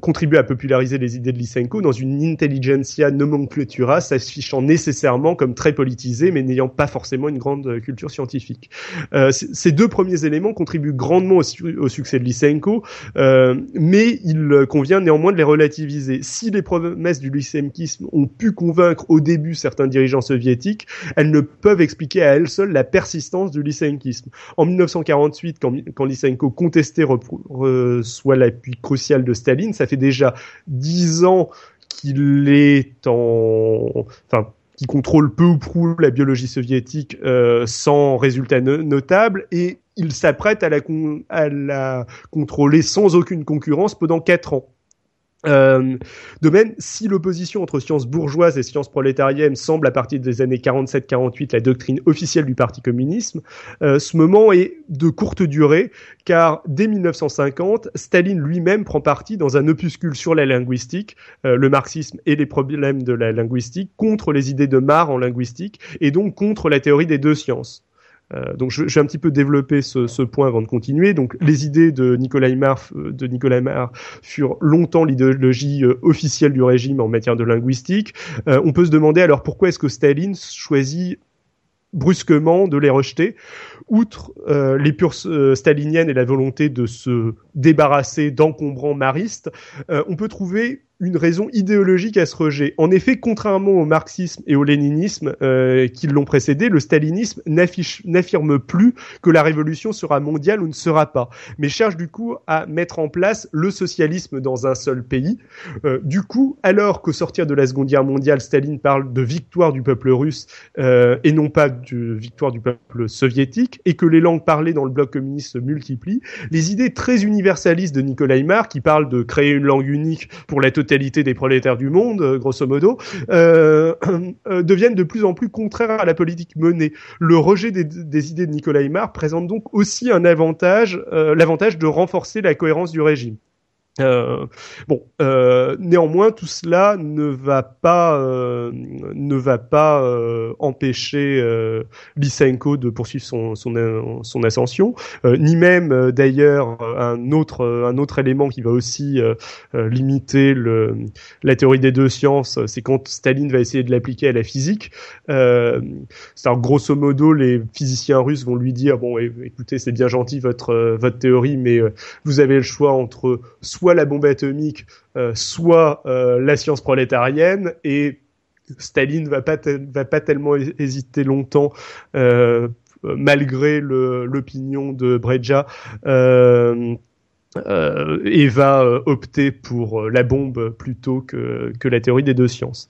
Speaker 2: contribue à populariser les idées de Lysenko dans une intelligentsia nomenclatura s'affichant nécessairement comme très politisée mais n'ayant pas forcément une grande culture scientifique. Euh, ces deux premiers éléments contribuent grandement au, succès de Lysenko, euh, mais il convient néanmoins de les relativiser. Si les promesses du lysenkisme ont pu convaincre au début certains dirigeants soviétiques, elles ne peuvent expliquer à elles seules la persistance du lysenkisme. En 1948, quand, quand Lysenko contestait reçoit l'appui crucial de Staline, fait déjà dix ans qu'il est en, enfin, qui contrôle peu ou prou la biologie soviétique euh, sans résultat notable et il s'apprête à la, à la contrôler sans aucune concurrence pendant quatre ans. Euh, de même, si l'opposition entre sciences bourgeoises et sciences prolétariennes semble à partir des années 47-48 la doctrine officielle du Parti communisme, euh, ce moment est de courte durée, car dès 1950, Staline lui-même prend parti dans un opuscule sur la linguistique, euh, le marxisme et les problèmes de la linguistique, contre les idées de Marr en linguistique, et donc contre la théorie des deux sciences. Euh, donc je, je, vais un petit peu développer ce, ce, point avant de continuer. Donc les idées de Nicolas Marr, euh, de Nicolas furent longtemps l'idéologie euh, officielle du régime en matière de linguistique. on peut se demander alors pourquoi est-ce que Staline choisit brusquement de les rejeter? Outre euh, les pures euh, staliniennes et la volonté de se débarrasser d'encombrants maristes, euh, on peut trouver une raison idéologique à ce rejet. En effet, contrairement au marxisme et au léninisme euh, qui l'ont précédé, le stalinisme n'affirme plus que la révolution sera mondiale ou ne sera pas, mais cherche du coup à mettre en place le socialisme dans un seul pays. Euh, du coup, alors qu'au sortir de la Seconde Guerre mondiale, Staline parle de victoire du peuple russe euh, et non pas de victoire du peuple soviétique, et que les langues parlées dans le bloc communiste se multiplient, les idées très universalistes de Nikolai Marr, qui parle de créer une langue unique pour la totalité totalité des prolétaires du monde, euh, grosso modo, euh, euh, deviennent de plus en plus contraires à la politique menée. Le rejet des, idées de Nicolas Aymar présente donc aussi un avantage, l'avantage de renforcer la cohérence du régime. Euh, bon, euh, néanmoins, tout cela ne va pas euh, ne va pas euh, empêcher euh, Lysenko de poursuivre son son, son ascension, euh, ni même d'ailleurs un autre un autre élément qui va aussi limiter le la théorie des deux sciences, c'est quand Staline va essayer de l'appliquer à la physique. c'est grosso modo les physiciens russes vont lui dire bon écoutez c'est bien gentil votre votre théorie, mais vous avez le choix entre soit soit la bombe atomique, euh, soit euh, la science prolétarienne, et Staline va pas va pas tellement hésiter longtemps. Euh, malgré l'opinion de Breja, et va opter pour la bombe plutôt que, que la théorie des deux sciences.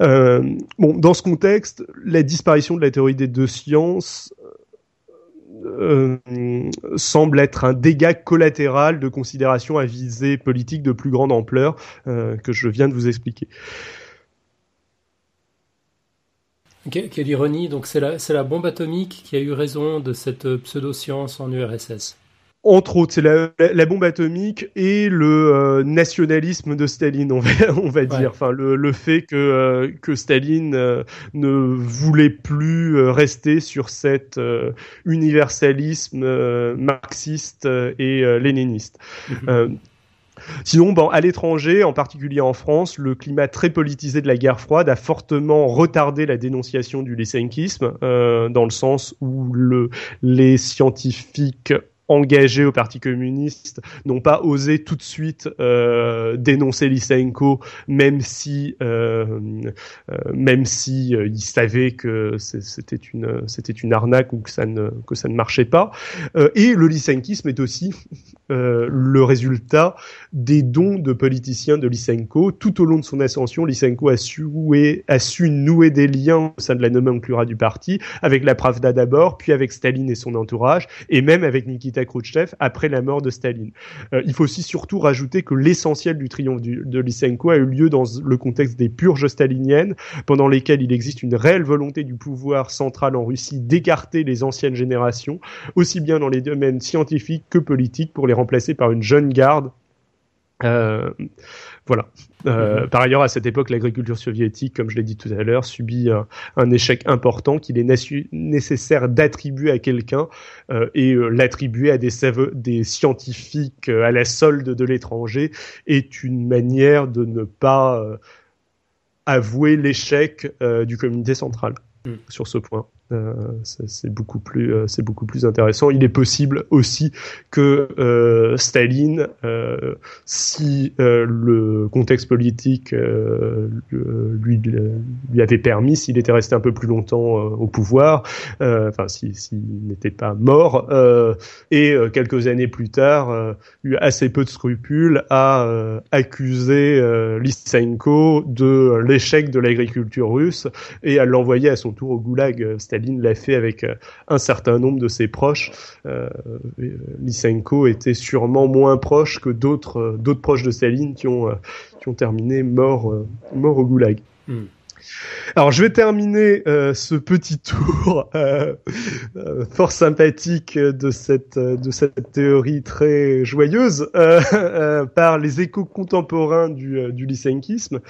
Speaker 2: Bon, dans ce contexte, la disparition de la théorie des deux sciences euh, semble être un dégât collatéral de considération à visée politique de plus grande ampleur euh, que je viens de vous expliquer.
Speaker 1: quelle ironie, donc c'est la, la bombe atomique qui a eu raison de cette pseudo-science en URSS
Speaker 2: entre autres, c'est la, la, bombe atomique et le euh, nationalisme de Staline, on va, on va dire. Enfin, le, le, fait que, euh, que Staline euh, ne voulait plus rester sur cet universalisme marxiste et léniniste. Mhm. Sinon, bon, à l'étranger, en particulier en France, le climat très politisé de la guerre froide a fortement retardé la dénonciation du lysenkisme, dans le sens où le, les scientifiques engagés au Parti communiste n'ont pas osé tout de suite euh, dénoncer Lysenko, même si euh, euh, même si euh, ils savaient que c'était une c'était une arnaque ou que ça ne que ça ne marchait pas. Euh, et le lysenkisme est aussi le résultat des dons de politiciens de Lysenko. Tout au long de son ascension, Lysenko a su, nouer des liens au sein de la nomenclature du parti, avec la Pravda d'abord, puis avec Staline et son entourage, et même avec Nikita Khrouchtchev après la mort de Staline. Euh, il faut aussi surtout rajouter que l'essentiel du triomphe de Lysenko a eu lieu dans le contexte des purges staliniennes, pendant lesquelles il existe une réelle volonté du pouvoir central en Russie d'écarter les anciennes générations, aussi bien dans les domaines scientifiques que politiques, pour les remplacer par une jeune garde euh, voilà. Euh, mhm. Par ailleurs, à cette époque, l'agriculture soviétique, comme je l'ai dit tout à l'heure, subit un, échec important qu'il est nécessaire d'attribuer à quelqu'un euh, et l'attribuer à des, des scientifiques à la solde de l'étranger est une manière de ne pas avouer l'échec du comité central mm. sur ce point. Euh, c'est beaucoup plus euh, c'est beaucoup plus intéressant. Il est possible aussi que euh, Staline, si le contexte politique lui lui avait permis, s'il était resté un peu plus longtemps au pouvoir, enfin s'il n'était pas mort, et quelques années plus tard, eu assez peu de scrupules à accuser Lysenko de l'échec de l'agriculture russe et à l'envoyer à son tour au goulag. Staline l'a fait avec euh, un certain nombre de ses proches. Euh, euh, Lysenko était sûrement moins proche que d'autres d'autres proches de Staline qui ont qui ont terminé mort mort au goulag. Hmm. Alors je vais terminer ce petit tour fort sympathique de cette de cette théorie très joyeuse par les échos contemporains du, du lysenkisme.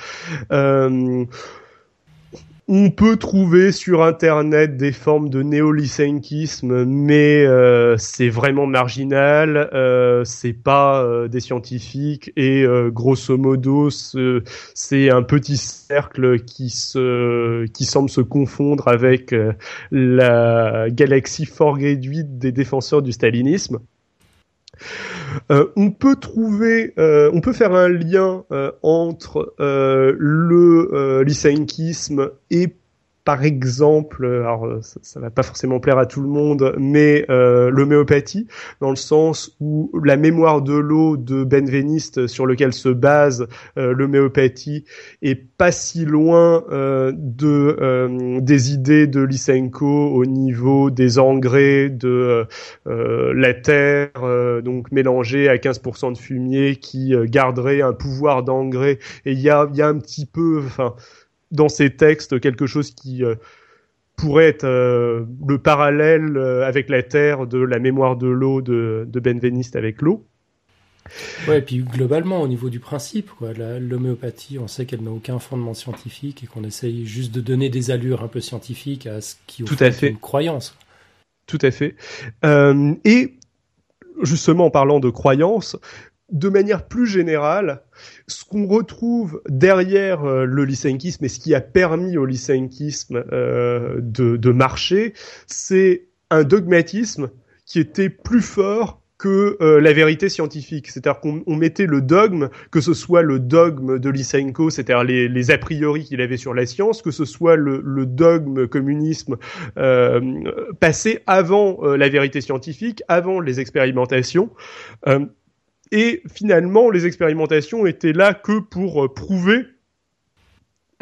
Speaker 2: On peut trouver sur Internet des formes de néolysenkisme, mais euh, c'est vraiment marginal. Euh, c'est pas euh, des scientifiques et euh, grosso modo, c'est un petit cercle qui se qui semble se confondre avec la galaxie fort réduite des défenseurs du stalinisme. Euh, on peut trouver, euh, on peut faire un lien euh, entre le lysenkisme et par exemple, alors ça, ça, va pas forcément plaire à tout le monde, mais euh, l'homéopathie, dans le sens où la mémoire de l'eau de Benveniste sur lequel se base euh, l'homéopathie est pas si loin euh, de euh, des idées de Lysenko au niveau des engrais de euh, la terre, donc mélangée à 15% de fumier qui garderait un pouvoir d'engrais. Et il y a, y a un petit peu, enfin dans ces textes quelque chose qui euh, pourrait être euh, le parallèle euh, avec la Terre de la mémoire de l'eau de, de Benveniste avec l'eau.
Speaker 1: Ouais, et puis globalement, au niveau du principe, quoi, l'homéopathie, on sait qu'elle n'a aucun fondement scientifique et qu'on essaye juste de donner des allures un peu scientifiques à ce qui
Speaker 2: Tout à fait.
Speaker 1: une croyance.
Speaker 2: Tout à fait. Euh, et justement, en parlant de croyance, de manière plus générale, ce qu'on retrouve derrière euh, le lysenkisme et ce qui a permis au lysenkisme euh, de, marcher, c'est un dogmatisme qui était plus fort que euh, la vérité scientifique. C'est-à-dire qu'on mettait le dogme, que ce soit le dogme de Lysenko, c'est-à-dire les, les, a priori qu'il avait sur la science, que ce soit le, le dogme communisme euh, passé avant la vérité scientifique, avant les expérimentations. Et finalement, les expérimentations étaient là que pour euh, prouver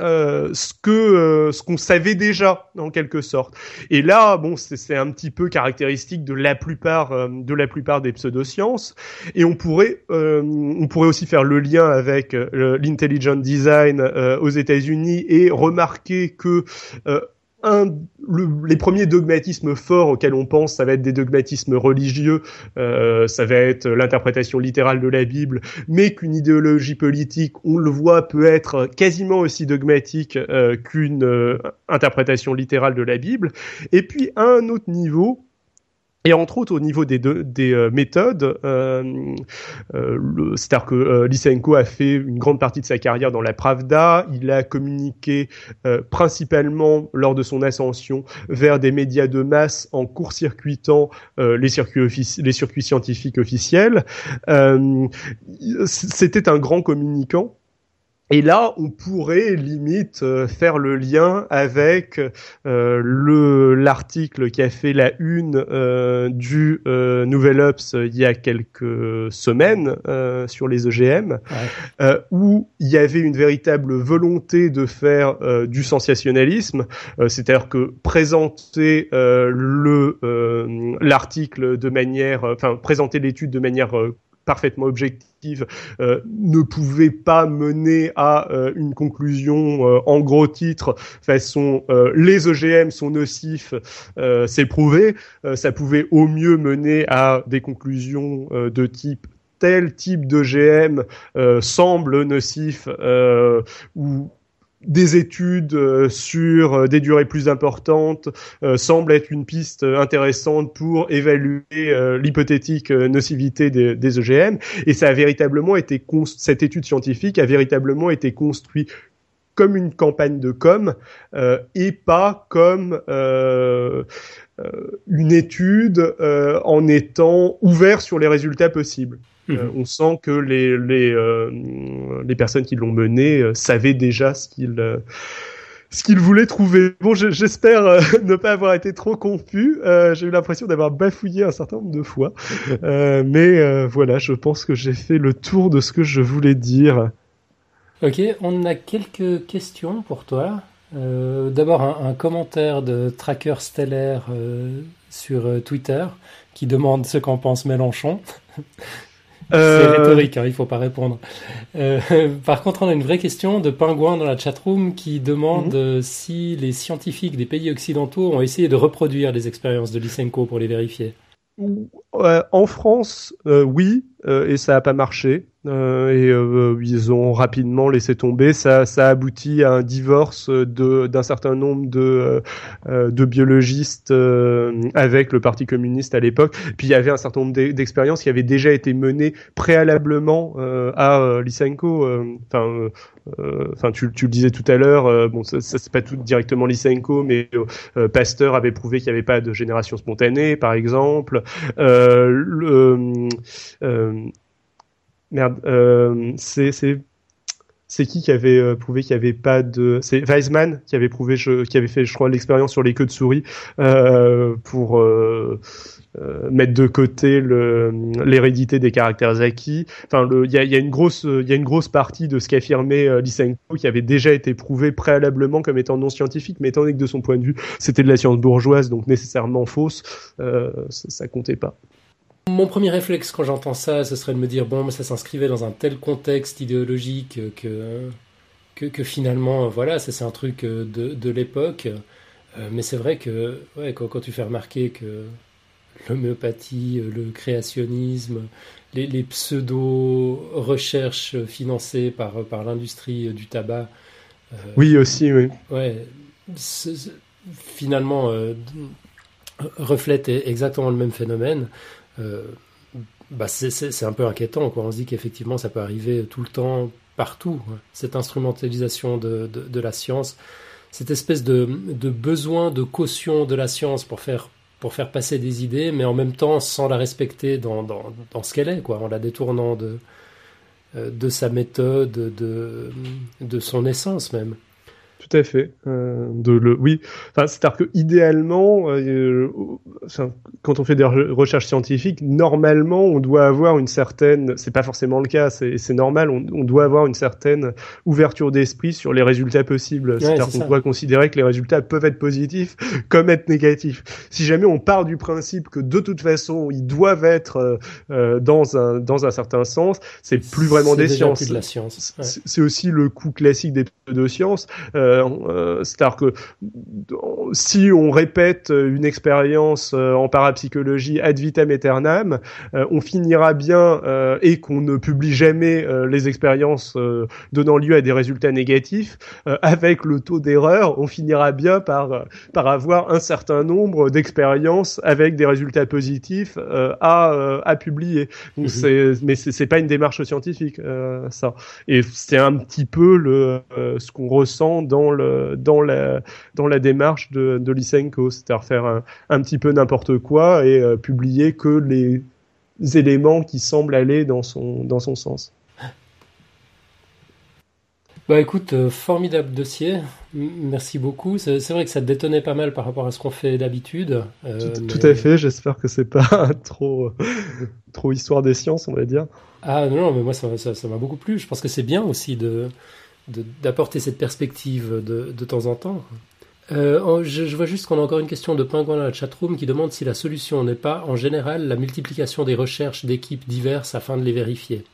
Speaker 2: euh, ce que euh, ce qu'on savait déjà en quelque sorte. Et là, bon, c'est un petit peu caractéristique de la plupart euh, de la plupart des pseudosciences. Et on pourrait on pourrait aussi faire le lien avec l'intelligent design aux États-Unis et remarquer que un, les premiers dogmatismes forts auxquels on pense, ça va être des dogmatismes religieux, euh, ça va être l'interprétation littérale de la Bible, mais qu'une idéologie politique, on le voit, peut être quasiment aussi dogmatique euh, qu'une euh, interprétation littérale de la Bible. Et puis un autre niveau, et entre autres au niveau des, des euh, méthodes, euh, euh, c'est-à-dire que euh, Lysenko a fait une grande partie de sa carrière dans la Pravda, il a communiqué principalement lors de son ascension vers des médias de masse en court-circuitant les, circuits les circuits scientifiques officiels. C'était un grand communicant et là, on pourrait limite euh, faire le lien avec euh, le l'article qui a fait la une euh, du euh, Nouvel Ops il y a quelques semaines sur les EGM, où il y avait une véritable volonté de faire du sensationnalisme, c'est-à-dire que présenter le l'article de manière, enfin présenter l'étude de manière parfaitement objective euh, ne pouvait pas mener à euh, une conclusion euh, en gros titre façon les OGM sont nocifs, c'est prouvé. ça pouvait au mieux mener à des conclusions de type tel type d'OGM semble nocif ou des études euh, sur euh, des durées plus importantes euh, semble être une piste intéressante pour évaluer l'hypothétique nocivité des, des, EGM et ça a véritablement été cette étude scientifique a véritablement été construite comme une campagne de com et pas comme une étude en étant ouvert sur les résultats possibles. Euh, mhm. on sent que les les, euh, les personnes qui l'ont mené euh, savaient déjà ce qu'ils ce qu'ils voulaient trouver. Bon, j'espère ne pas avoir été trop confus. j'ai eu l'impression d'avoir bafouillé un certain nombre de fois, mais voilà, je pense que j'ai fait le tour de ce que je voulais dire.
Speaker 1: Ok, on a quelques questions pour toi. D'abord un, un, commentaire de Tracker Stellaire sur Twitter qui demande ce qu'en pense Mélenchon. C'est euh, rhétorique, hein, il faut pas répondre. Euh, par contre, on a une vraie question de Pingouin dans la chatroom qui demande mhm. si les scientifiques des pays occidentaux ont essayé de reproduire les expériences de Lysenko pour les vérifier.
Speaker 2: en France, euh, oui, et ça n'a pas marché. Euh, et euh, ils ont rapidement laissé tomber. Ça, ça aboutit à un divorce d'un certain nombre de euh, de biologistes avec le Parti communiste à l'époque. Puis il y avait un certain nombre d'expériences qui avaient déjà été menées préalablement à Lysenko. Enfin, enfin tu, tu, le disais tout à l'heure. bon, ça, ça c'est pas tout directement Lysenko, mais Pasteur avait prouvé qu'il n'y avait pas de génération spontanée, par exemple. le Merde, euh, c'est qui qui avait euh, prouvé qu'il n'y avait pas de c'est Weizmann qui avait prouvé qui avait fait je crois l'expérience sur les queues de souris euh, pour euh, euh mettre de côté l'hérédité des caractères acquis. Enfin, il y a, une grosse, y a une grosse partie de ce qu'affirmait euh, Lysenko qui avait déjà été prouvé préalablement comme étant non scientifique, mais étant donné que de son point de vue c'était de la science bourgeoise, donc nécessairement fausse, ça, ça comptait pas.
Speaker 1: Mon premier réflexe quand j'entends ça, ce serait de me dire bon, mais ça s'inscrivait dans un tel contexte idéologique que, que, finalement, voilà, ça c'est un truc de, de l'époque. Euh, mais c'est vrai que ouais, quand, quand, tu fais remarquer que l'homéopathie, le créationnisme, les, les pseudo-recherches financées par, par l'industrie du tabac.
Speaker 2: Euh, oui, aussi, oui.
Speaker 1: Ouais, finalement, euh, reflètent exactement le même phénomène. Euh, bah c'est un peu inquiétant. On se dit qu'effectivement, ça peut arriver tout le temps, partout. Hein. Cette instrumentalisation de, la science, cette espèce de, besoin de caution de la science pour faire, passer des idées, mais en même temps sans la respecter dans, ce qu'elle est, quoi, en la détournant de, euh, sa méthode, de, de son essence même.
Speaker 2: Tout à fait. Euh, de le, oui, enfin, c'est-à-dire que idéalement, euh, enfin, quand on fait des recherches scientifiques, normalement, on doit avoir une certaine, c'est pas forcément le cas, c'est normal, on, on, doit avoir une certaine ouverture d'esprit sur les résultats possibles. c'est-à-dire qu'on doit considérer que les résultats peuvent être positifs comme être négatifs. Si jamais on part du principe que de toute façon, ils doivent être euh, dans un dans un certain sens, c'est plus vraiment des sciences.
Speaker 1: De.
Speaker 2: Ouais. C'est aussi le coup classique des pseudosciences. Euh, euh, C'est-à-dire que si on répète une expérience euh, en parapsychologie ad vitam aeternam, euh, on finira bien euh, et qu'on ne publie jamais les expériences donnant lieu à des résultats négatifs, avec le taux d'erreur, on finira bien par par avoir un certain nombre d'expériences avec des résultats positifs à à publier. Donc mmh. c'est mais c'est pas une démarche scientifique ça. Et c'est un petit peu le ce qu'on ressent dans le dans la dans la démarche de, de Lysenko, c'est-à-dire faire un, un, petit peu n'importe quoi et euh, publier que les éléments qui semblent aller dans son dans son sens.
Speaker 1: Bah écoute, euh, formidable dossier. Merci beaucoup. C'est vrai que ça détonnait pas mal par rapport à ce qu'on fait d'habitude.
Speaker 2: Euh, tout, mais... à fait. J'espère que c'est pas trop trop histoire des sciences, on va dire.
Speaker 1: Ah non, non mais moi ça m'a ça, ça beaucoup plu. Je pense que c'est bien aussi de d'apporter cette perspective de, de, temps en temps. Euh, je, je, vois juste qu'on a encore une question de Pingouin dans la chatroom qui demande si la solution n'est pas, en général, la multiplication des recherches d'équipes diverses afin de les vérifier.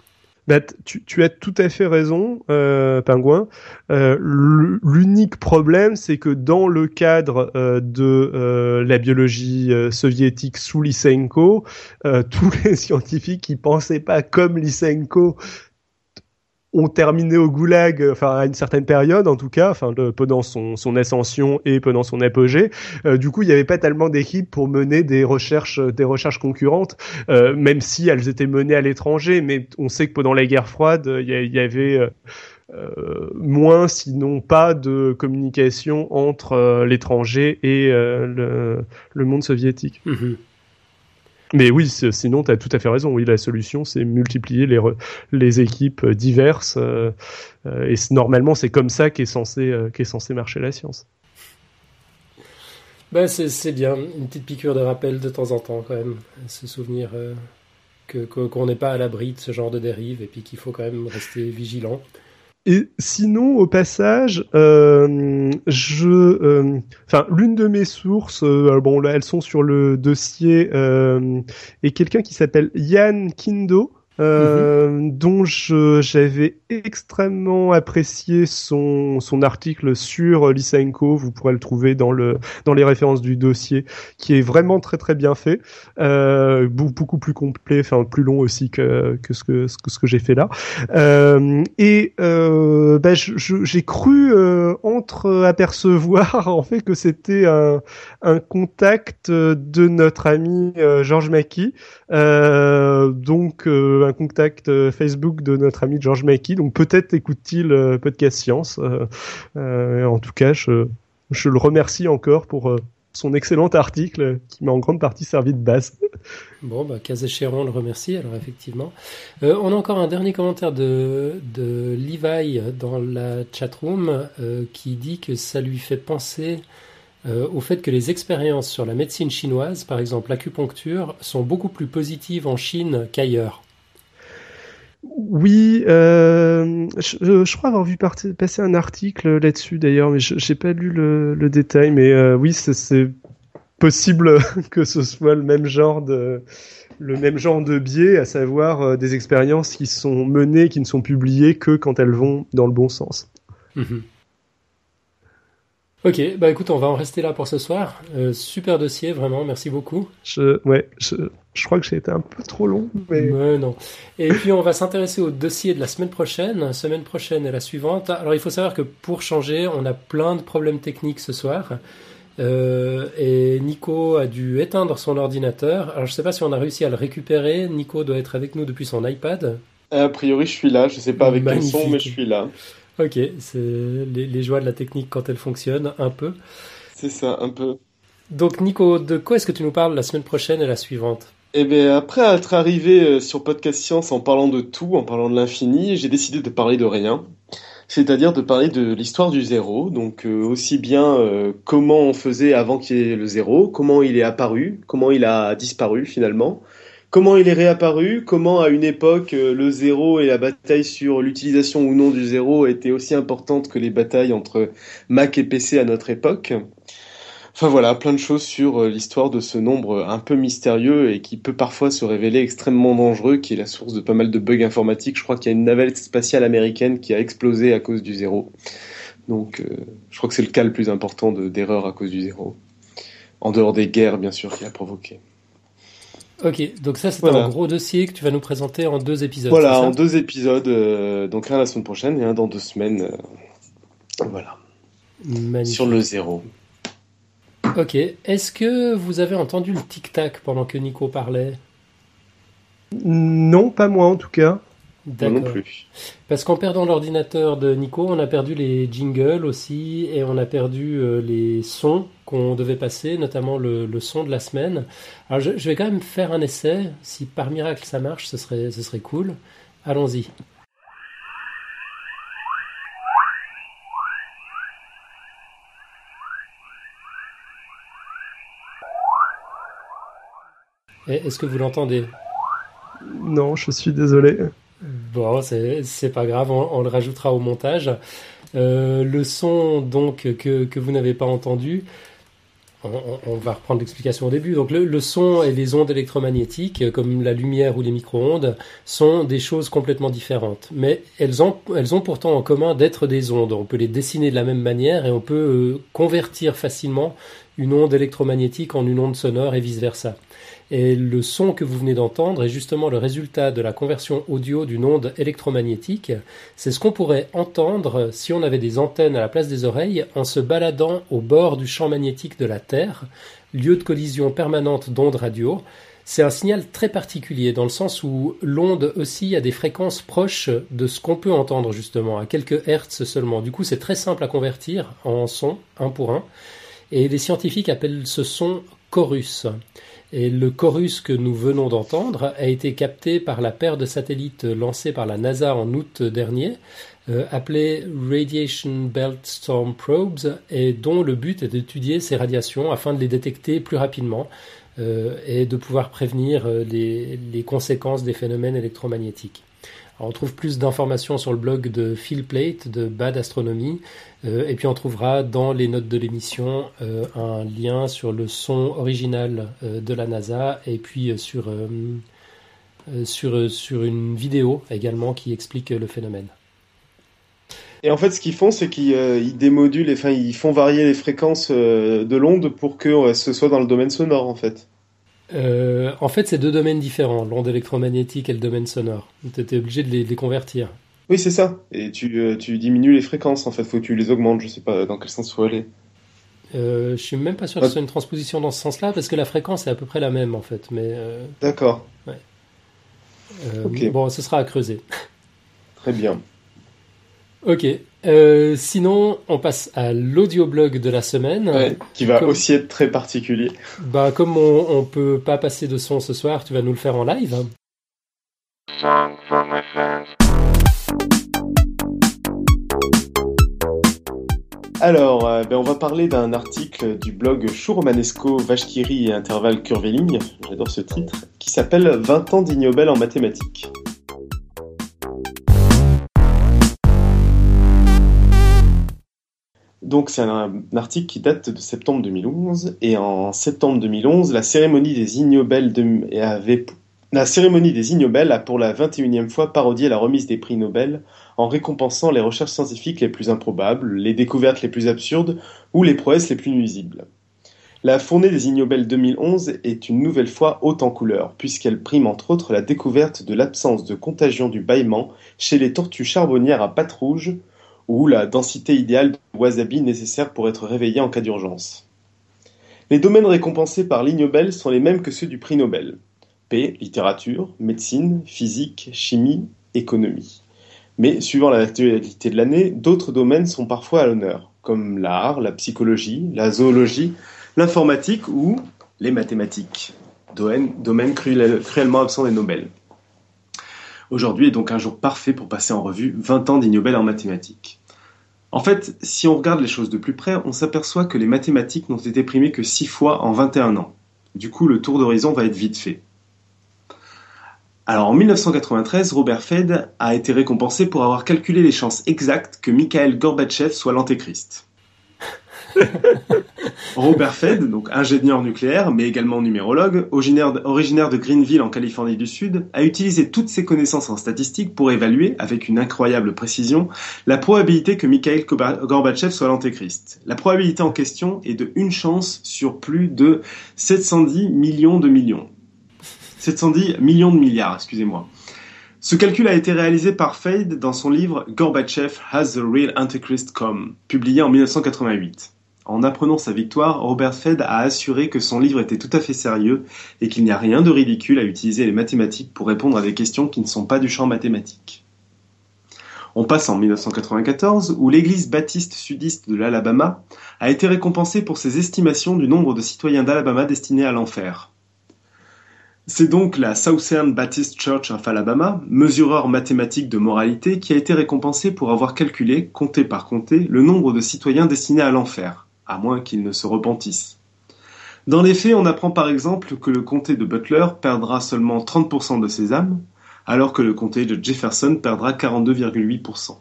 Speaker 2: Bah, tu, tu, as tout à fait raison, euh, Pingouin. Euh, L'unique problème, c'est que dans le cadre euh, de euh, la biologie euh, soviétique sous Lysenko, tous les scientifiques qui pensaient pas comme Lysenko ont terminé au goulag, enfin à une certaine période en tout cas, enfin pendant son, son ascension et pendant son apogée. Euh, du coup, il n'y avait pas tellement d'équipes pour mener des recherches, des recherches concurrentes, euh, même si elles étaient menées à l'étranger. Mais on sait que pendant la guerre froide, il y, avait euh, euh, moins, sinon pas, de communication entre l'étranger et le, monde soviétique.
Speaker 1: Mmh.
Speaker 2: Mais oui, sinon, tu as tout à fait raison. Oui, la solution, c'est multiplier les, les équipes diverses. Euh, et normalement, c'est comme ça qu'est censé, euh, censé marcher la science.
Speaker 1: Ben, c'est bien. Une petite piqûre de rappel de temps en temps, quand même. Se souvenir euh, qu'on n'est pas à l'abri de ce genre de dérive et puis qu'il faut quand même rester vigilant.
Speaker 2: Et sinon, au passage, euh, je, enfin, euh, l'une de mes sources, euh, bon là, elles sont sur le dossier, est quelqu'un qui s'appelle Yann Kindo, euh, -hmm. dont j'avais extrêmement apprécié son, son article sur Lysenko. Vous pourrez le trouver dans, le, dans les références du dossier, qui est vraiment très très bien fait, euh, beaucoup plus complet, enfin plus long aussi que, que ce que, ce que, ce que j'ai fait là. Euh, et euh, bah, j'ai cru euh, entre apercevoir en fait que c'était un, un contact de notre ami euh, Georges Maki, donc un contact Facebook de notre ami George Mackey. Donc peut-être écoute-t-il euh, Podcast Science. Euh, euh, en tout cas, je, le remercie encore pour euh, son excellent article qui m'a en grande partie servi de base.
Speaker 1: Bon, bah, cas échéant, le remercie, alors effectivement. Euh, on a encore un dernier commentaire de, de Levi dans la chatroom euh, qui dit que ça lui fait penser euh, au fait que les expériences sur la médecine chinoise, par exemple l'acupuncture, sont beaucoup plus positives en Chine qu'ailleurs.
Speaker 2: Oui, euh, je, crois avoir vu passer un article là-dessus d'ailleurs, mais je n'ai pas lu le, détail. Mais euh, oui, c'est possible que ce soit le même genre de biais, à savoir euh, des expériences qui sont menées, qui ne sont publiées que quand elles vont dans le bon sens.
Speaker 1: Mmh. Ok, bah écoute, on va en rester là pour ce soir. Euh, super dossier, vraiment, merci beaucoup.
Speaker 2: Je, ouais, je, je crois que j'ai été un peu trop long, mais...
Speaker 1: mais non. Et puis on va s'intéresser au dossier de la semaine prochaine, semaine prochaine et la suivante. Alors il faut savoir que pour changer, on a plein de problèmes techniques ce soir. Euh, et Nico a dû éteindre son ordinateur. Alors je sais pas si on a réussi à le récupérer. Nico doit être avec nous depuis son iPad.
Speaker 3: A priori, je suis là. Je sais pas avec Magnifique. quel son, mais je suis là.
Speaker 1: Ok, c'est les, les, joies de la technique quand elle fonctionne, un peu.
Speaker 3: C'est ça, un peu.
Speaker 1: Donc Nico, de quoi est-ce que tu nous parles la semaine prochaine et la suivante?
Speaker 3: Eh bien, après être arrivé sur Podcast Science en parlant de tout, en parlant de l'infini, j'ai décidé de parler de rien. c'est-à-dire de parler de l'histoire du zéro, donc euh, aussi bien euh, comment on faisait avant qu'il y ait le zéro, comment il est apparu, comment il a disparu finalement, comment il est réapparu, comment à une époque euh, le zéro et la bataille sur l'utilisation ou non du zéro étaient aussi importantes que les batailles entre Mac et PC à notre époque. Enfin voilà, plein de choses sur euh, l'histoire de ce nombre un peu mystérieux et qui peut parfois se révéler extrêmement dangereux, qui est la source de pas mal de bugs informatiques. Je crois qu'il y a une navette spatiale américaine qui a explosé à cause du zéro. Donc euh, je crois que c'est le cas le plus important d'erreur à cause du zéro. En dehors des guerres, bien sûr, qu'il a provoqué.
Speaker 1: Ok, donc ça c'est un gros dossier que tu vas nous présenter en deux épisodes.
Speaker 3: Voilà, en deux épisodes, euh, donc un la semaine prochaine et un dans deux semaines. voilà. Sur le zéro.
Speaker 1: Ok. Est-ce que vous avez entendu le tic-tac pendant que Nico parlait?
Speaker 2: Non, pas moi en tout cas.
Speaker 3: Non plus.
Speaker 1: Parce qu'en perdant l'ordinateur de Nico, on a perdu les jingles aussi et on a perdu euh, les sons qu'on devait passer, notamment le, son de la semaine. Alors je, je, vais quand même faire un essai. Si par miracle ça marche, ce serait, ce serait cool. Allons-y. Est-ce que vous l'entendez?
Speaker 2: Non, je suis désolé.
Speaker 1: Bon, c'est pas grave, on, le rajoutera au montage. Euh, le son donc que, vous n'avez pas entendu, on, va reprendre l'explication au début. Donc le, son et les ondes électromagnétiques, comme la lumière ou les micro-ondes, sont des choses complètement différentes. Mais elles ont, elles ont pourtant en commun d'être des ondes. On peut les dessiner de la même manière et on peut euh, convertir facilement une onde électromagnétique en une onde sonore et vice-versa. Et le son que vous venez d'entendre est justement le résultat de la conversion audio d'une onde électromagnétique. C'est ce qu'on pourrait entendre si on avait des antennes à la place des oreilles en se baladant au bord du champ magnétique de la Terre, lieu de collision permanente d'ondes radio. C'est un signal très particulier dans le sens où l'onde oscille à des fréquences proches de ce qu'on peut entendre justement, à quelques hertz seulement. Du coup, c'est très simple à convertir en son, un pour un. Et les scientifiques appellent ce son chorus. Et le chorus que nous venons d'entendre a été capté par la paire de satellites lancés par la NASA en août dernier, euh, appelé Radiation Belt Storm Probes, et dont le but est d'étudier ces radiations afin de les détecter plus rapidement euh, et de pouvoir prévenir euh, les conséquences des phénomènes électromagnétiques on trouve plus d'informations sur le blog de Phil Plate de Bad Astronomy. Euh, et puis on trouvera dans les notes de l'émission euh, un lien sur le son original euh, de la NASA et puis sur, une vidéo également qui explique le phénomène.
Speaker 3: Et en fait, ce qu'ils font, c'est qu'ils démodulent, enfin, ils font varier les fréquences de l'onde pour que ce soit dans le domaine sonore, en fait.
Speaker 1: Euh, en fait, c'est deux domaines différents, l'onde électromagnétique et le domaine sonore. Tu étais obligé de les, convertir.
Speaker 3: Oui, c'est ça. Et tu, euh, tu, diminues les fréquences, en fait. Faut que tu les augmentes. Je sais pas dans quel sens faut aller.
Speaker 1: Euh, je suis même pas sûr que ce soit une transposition dans ce sens-là, parce que la fréquence est à peu près la même, en fait. Mais. Euh,
Speaker 3: D'accord.
Speaker 1: Ouais. Bon, ce sera à creuser.
Speaker 3: Très bien.
Speaker 1: Ok. Euh, sinon, on passe à l'audioblog de la semaine.
Speaker 3: qui va aussi être très particulier.
Speaker 1: Bah, comme on, ne peut pas passer de son ce soir, tu vas nous le faire en live.
Speaker 3: Alors, euh, ben, on va parler d'un article du blog Chouromanesco, Vachkiri et Intervalle Curveligne, j'adore ce titre, qui s'appelle 20 ans d'ignobel en mathématiques. Donc c'est un, article qui date de septembre 2011 et en septembre 2011, la cérémonie des Ignobel la cérémonie des a pour la 21e fois parodié la remise des prix Nobel en récompensant les recherches scientifiques les plus improbables, les découvertes les plus absurdes ou les prouesses les plus nuisibles. La fournée des Ignobel 2011 est une nouvelle fois haute en couleur, puisqu'elle prime entre autres la découverte de l'absence de contagion du bâillement chez les tortues charbonnières à pattes rouges, ou la densité idéale de wasabi nécessaire pour être réveillé en cas d'urgence. Les domaines récompensés par l'Ignobel sont les mêmes que ceux du prix Nobel. P, littérature, médecine, physique, chimie, économie. Mais, suivant l'actualité de l'année, d'autres domaines sont parfois à l'honneur, comme l'art, la psychologie, la zoologie, l'informatique ou les mathématiques, domaines cruellement absents des Nobel. Aujourd'hui est donc un jour parfait pour passer en revue 20 ans d'Ignobel en mathématiques. En fait, si on regarde les choses de plus près, on s'aperçoit que les mathématiques n'ont été primées que 6 fois en 21 ans. Du coup, le tour d'horizon va être vite fait. Alors en 1993, Robert Fed a été récompensé pour avoir calculé les chances exactes que Mikhail Gorbatchev soit l'antéchrist. Robert Fed, donc ingénieur nucléaire, mais également numérologue, originaire de Greenville en Californie du Sud, a utilisé toutes ses connaissances en statistique pour évaluer, avec une incroyable précision, la probabilité que Mikhail Gorbatchev soit l'antéchrist. La probabilité en question est de une chance sur plus de 710 millions de millions. 710 millions de milliards, excusez-moi. Ce calcul a été réalisé par Fade dans son livre Gorbachev Has the Real Antichrist Come, publié en 1988. En apprenant sa victoire, Robert Fed a assuré que son livre était tout à fait sérieux et qu'il n'y a rien de ridicule à utiliser les mathématiques pour répondre à des questions qui ne sont pas du champ mathématique. On passe en 1994 où l'église baptiste sudiste de l'Alabama a été récompensée pour ses estimations du nombre de citoyens d'Alabama destinés à l'enfer. C'est donc la Southern Baptist Church of Alabama, mesureur mathématique de moralité, qui a été récompensée pour avoir calculé, compté par compté, le nombre de citoyens destinés à l'enfer, à moins qu'ils ne se repentissent. Dans les faits, on apprend par exemple que le comté de Butler perdra seulement 30% de ses âmes, alors que le comté de Jefferson perdra 42,8%.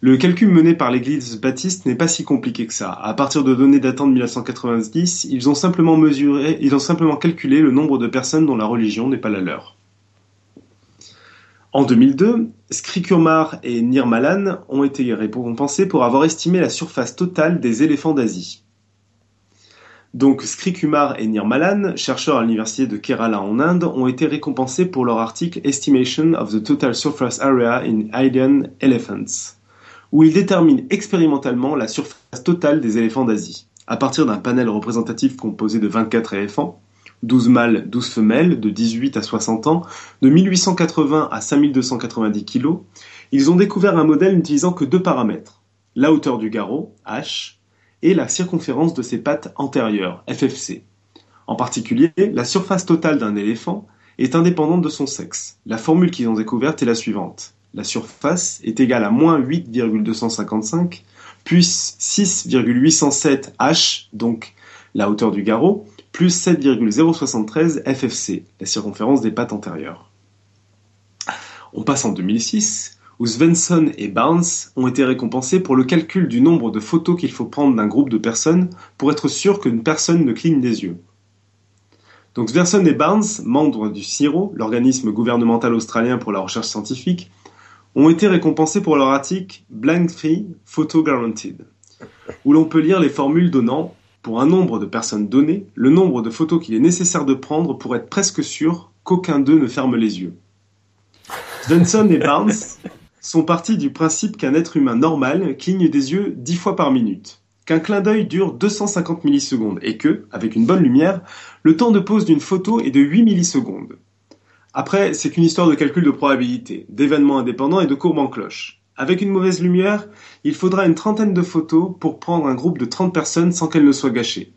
Speaker 3: Le calcul mené par l'église baptiste n'est pas si compliqué que ça. À partir de données datant de 1990, ils ont simplement mesuré, ils ont simplement calculé le nombre de personnes dont la religion n'est pas la leur. En 2002, Skrikurmar et Nirmalan ont été récompensés pour avoir estimé la surface totale des éléphants d'Asie. Donc Skrikumar et Nirmalan, chercheurs à l'université de Kerala en Inde, ont été récompensés pour leur article Estimation of the Total Surface Area in Indian Elephants où il détermine expérimentalement la surface totale des éléphants d'Asie, à partir d'un panel représentatif composé de 24 éléphants, 12 mâles, 12 femelles, de 18 à 60 ans, de 1880 à 5290 kg, ils ont découvert un modèle n'utilisant que deux paramètres, la hauteur du garrot, h, et la circonférence de ses pattes antérieures, FFC. En particulier, la surface totale d'un éléphant est indépendante de son sexe. La formule qu'ils ont découverte est la suivante la surface est égale à moins 8,255 plus 6,807 h, donc la hauteur du garrot, plus 7,073 FFC, la circonférence des pattes antérieures. On passe en 2006, où Svensson et Barnes ont été récompensés pour le calcul du nombre de photos qu'il faut prendre d'un groupe de personnes pour être sûr qu'une personne ne cligne des yeux. Donc Svensson et Barnes, membres du CIRO, l'organisme gouvernemental australien pour la recherche scientifique, ont été récompensés pour leur article Blank Free Photo Guaranteed, où l'on peut lire les formules donnant, pour un nombre de personnes donné, le nombre de photos qu'il est nécessaire de prendre pour être presque sûr qu'aucun d'eux ne ferme les yeux. Johnson et Barnes sont partis du principe qu'un être humain normal cligne des yeux 10 fois par minute, qu'un clin d'œil dure 250 millisecondes et que, avec une bonne lumière, le temps de pose d'une photo est de 8 millisecondes. Après, c'est qu'une histoire de calcul de probabilité, d'événements indépendants et de courbes en cloche. Avec une mauvaise lumière, il faudra une trentaine de photos pour prendre un groupe de 30 personnes sans qu'elles ne soient gâchées.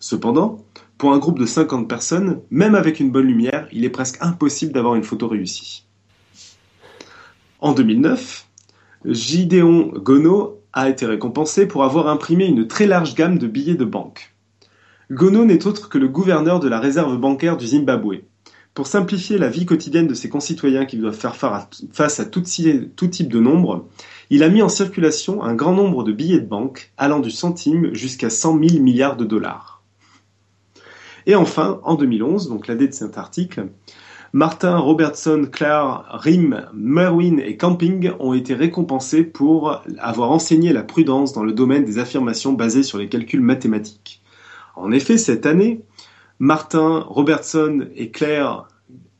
Speaker 3: Cependant, pour un groupe de 50 personnes, même avec une bonne lumière, il est presque impossible d'avoir une photo réussie. En 2009, Gideon Gono a été récompensé pour avoir imprimé une très large gamme de billets de banque. Gono n'est autre que le gouverneur de la réserve bancaire du Zimbabwe. Pour simplifier la vie quotidienne de ses concitoyens qui doivent faire face à tout, type de nombre, il a mis en circulation un grand nombre de billets de banque allant du centime jusqu'à 100 000 milliards de dollars. Et enfin, en 2011, donc l'année de cet article, Martin, Robertson, Clare, Rim, Merwin et Camping ont été récompensés pour avoir enseigné la prudence dans le domaine des affirmations basées sur les calculs mathématiques. En effet, cette année, Martin Robertson et Claire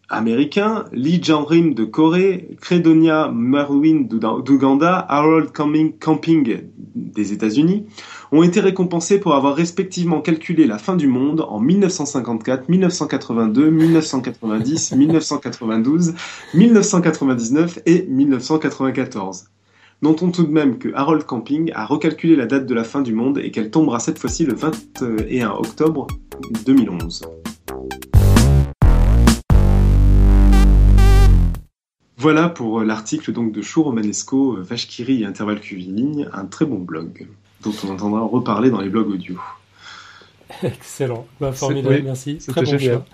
Speaker 3: américains, Lee Jan-rim de Corée, Credonia Merwin d'Ouganda, Harold Camping des États-Unis, ont été récompensés pour avoir respectivement calculé la fin du monde en 1954, 1982, 1990, 1992, 1999 et 1994. Notons tout de même que Harold Camping a recalculé la date de la fin du monde et qu'elle tombera cette fois-ci le 21 octobre 2011. Voilà pour l'article donc de Chou Romanesco, Vachkiri et Intervalle Curviligne, un très bon blog dont on entendra reparler dans les blogs audio.
Speaker 1: Excellent, bah, formidable, merci. Très bon choix.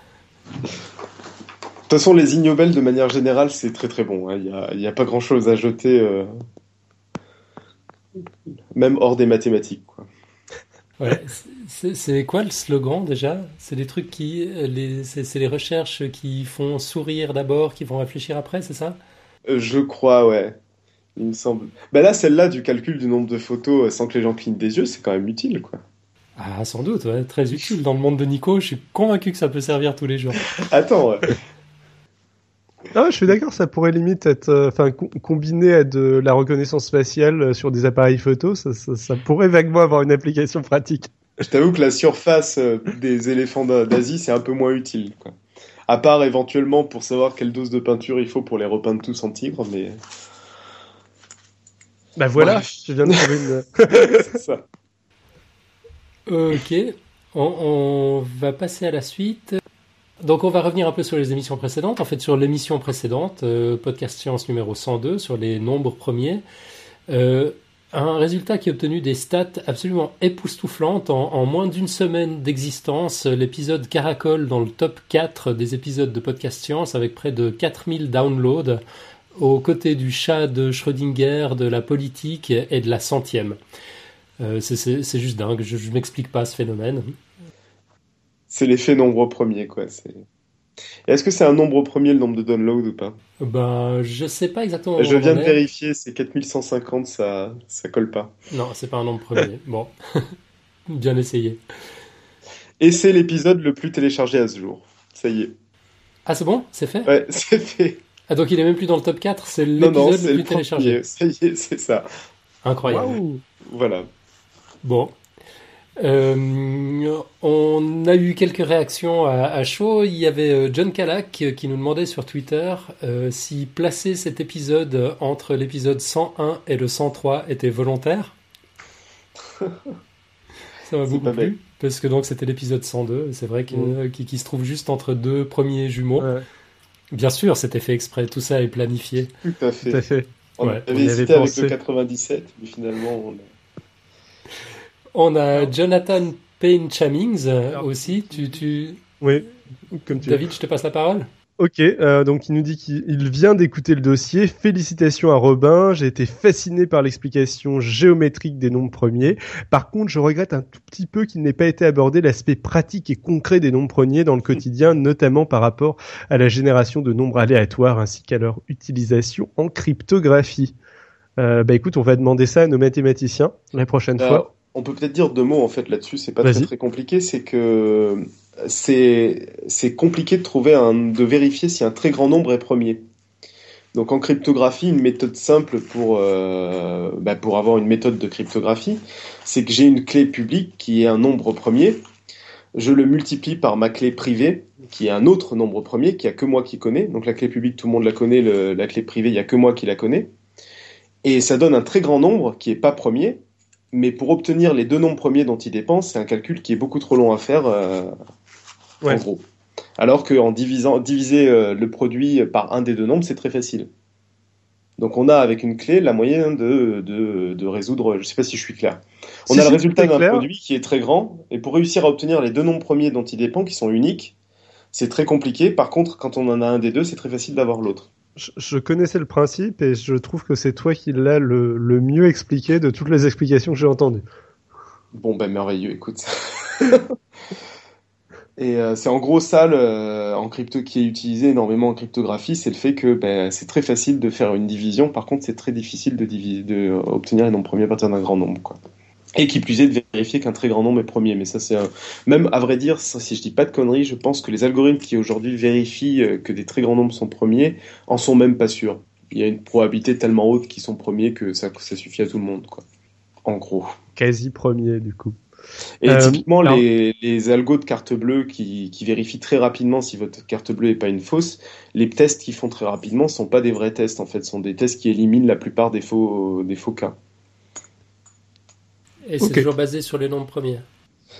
Speaker 3: De toute façon, les ignobels, de manière générale, c'est très très bon. Il hein. n'y a, pas grand chose à jeter, euh, même hors des mathématiques. Quoi.
Speaker 1: Ouais, c'est quoi le slogan déjà? C'est des trucs qui, les, c'est les recherches qui font sourire d'abord, qui vont réfléchir après, c'est ça?
Speaker 3: Euh, Je crois, ouais. Il me semble. Bah là, celle-là du calcul du nombre de photos euh, sans que les gens clignent des yeux, c'est quand même utile, quoi.
Speaker 1: Ah, sans doute, ouais, très utile. Dans le monde de Nico, je suis convaincu que ça peut servir tous les jours.
Speaker 3: Attends.
Speaker 2: Ah, je suis d'accord, ça pourrait limite être, euh, enfin, combiné à de la reconnaissance faciale euh, sur des appareils photo, ça, ça, pourrait vaguement avoir une application pratique.
Speaker 3: Je t'avoue que la surface des éléphants d'Asie, c'est un peu moins utile, quoi. À part éventuellement pour savoir quelle dose de peinture il faut pour les repeindre tous en tigre, mais.
Speaker 2: Bah voilà, je viens de trouver une. C'est ça.
Speaker 1: Ok, on, va passer à la suite. Donc on va revenir un peu sur les émissions précédentes. En fait, sur l'émission précédente, euh, podcast science numéro 102, sur les nombres premiers. Euh, un résultat qui a obtenu des stats absolument époustouflantes. En, moins d'une semaine d'existence, l'épisode Caracol dans le top 4 des épisodes de Podcast Science avec près de 4000 downloads aux côtés du chat de Schrödinger, de la politique et de la centième. Euh, c'est juste dingue, je, ne m'explique pas ce phénomène.
Speaker 3: C'est l'effet nombre premier, quoi. Est-ce que c'est un nombre premier le nombre de downloads ou pas?
Speaker 1: Ben, je sais pas exactement.
Speaker 3: Je viens de vérifier, c'est 4150, ça, ça colle pas.
Speaker 1: Non, c'est pas un nombre premier. bon, bien essayé.
Speaker 3: Et c'est l'épisode le plus téléchargé à ce jour. Ça y est.
Speaker 1: Ah, c'est bon? C'est fait?
Speaker 3: Ouais, c'est fait.
Speaker 1: Ah, donc il est même plus dans le top 4, c'est l'épisode le plus téléchargé.
Speaker 3: Ça y est, c'est ça.
Speaker 1: Incroyable.
Speaker 3: Voilà.
Speaker 1: Bon. Euh, on a eu quelques réactions à, chaud. Il y avait euh, John Calac qui nous demandait sur Twitter euh, si placer cet épisode entre l'épisode 101 et le 103 était volontaire. Ça m'a beaucoup plu. Parce que donc c'était l'épisode 102. C'est vrai qu'il qui, se trouve juste entre deux premiers jumeaux. Bien sûr, c'était fait exprès, tout ça est planifié.
Speaker 3: Tout à fait.
Speaker 2: Tout à fait.
Speaker 3: On avait hésité avec le 97, mais finalement on
Speaker 1: a... On a Jonathan Payne Chamings euh, aussi. Tu, tu...
Speaker 2: Oui, comme tu
Speaker 1: David, je te passe la parole.
Speaker 2: Ok, euh, donc il nous dit qu'il vient d'écouter le dossier. Félicitations à Robin. J'ai été fasciné par l'explication géométrique des nombres premiers. Par contre, je regrette un tout petit peu qu'il n'ait pas été abordé l'aspect pratique et concret des nombres premiers dans le quotidien, notamment par rapport à la génération de nombres aléatoires ainsi qu'à leur utilisation en cryptographie. Euh, bah écoute, on va demander ça à nos mathématiciens la prochaine fois.
Speaker 3: On peut peut-être dire deux mots en fait là-dessus. C'est pas très, très compliqué. C'est que c'est compliqué de trouver un, de vérifier si un très grand nombre est premier. Donc en cryptographie, une méthode simple pour, euh, bah pour avoir une méthode de cryptographie, c'est que j'ai une clé publique qui est un nombre premier. Je le multiplie par ma clé privée, qui est un autre nombre premier, qui a que moi qui connais. Donc la clé publique, tout le monde la connaît, la clé privée, il n'y a que moi qui la connais. Et ça donne un très grand nombre qui est pas premier, mais pour obtenir les deux nombres premiers dont il dépend, c'est un calcul qui est beaucoup trop long à faire. Euh, en gros. Alors qu'en divisant, diviser euh, le produit par un des deux nombres, c'est très facile. Donc on a avec une clé la moyenne de, de, résoudre, je ne sais pas si je suis clair. On a le résultat d'un produit qui est très grand, et pour réussir à obtenir les deux nombres premiers dont il dépend, qui sont uniques, c'est très compliqué. Par contre, quand on en a un des deux, c'est très facile d'avoir l'autre.
Speaker 2: Je, connaissais le principe et je trouve que c'est toi qui l'as le, mieux expliqué de toutes les explications que j'ai entendues.
Speaker 3: Bon, ben merveilleux, écoute. Et euh, c'est en gros ça en crypto qui est utilisé énormément en cryptographie, c'est le fait que ben, c'est très facile de faire une division. Par contre, c'est très difficile de, de obtenir un nombre premier à partir d'un grand nombre, quoi. Et qui plus est de vérifier qu'un très grand nombre est premier. Mais ça, c'est même à vrai dire, si je dis pas de conneries, je pense que les algorithmes qui aujourd'hui vérifient euh, que des très grands nombres sont premiers en sont même pas sûrs. Il y a une probabilité tellement haute qu'ils sont premiers que ça, ça suffit à tout le monde, quoi. En gros.
Speaker 2: Quasi premier, du coup.
Speaker 3: Et euh, typiquement, les, les, algos de carte bleue qui, qui, vérifient très rapidement si votre carte bleue n'est pas une fausse, les tests qu'ils font très rapidement ne sont pas des vrais tests, en fait, sont des tests qui éliminent la plupart des faux, des faux cas.
Speaker 1: Et c'est toujours basé sur les nombres premiers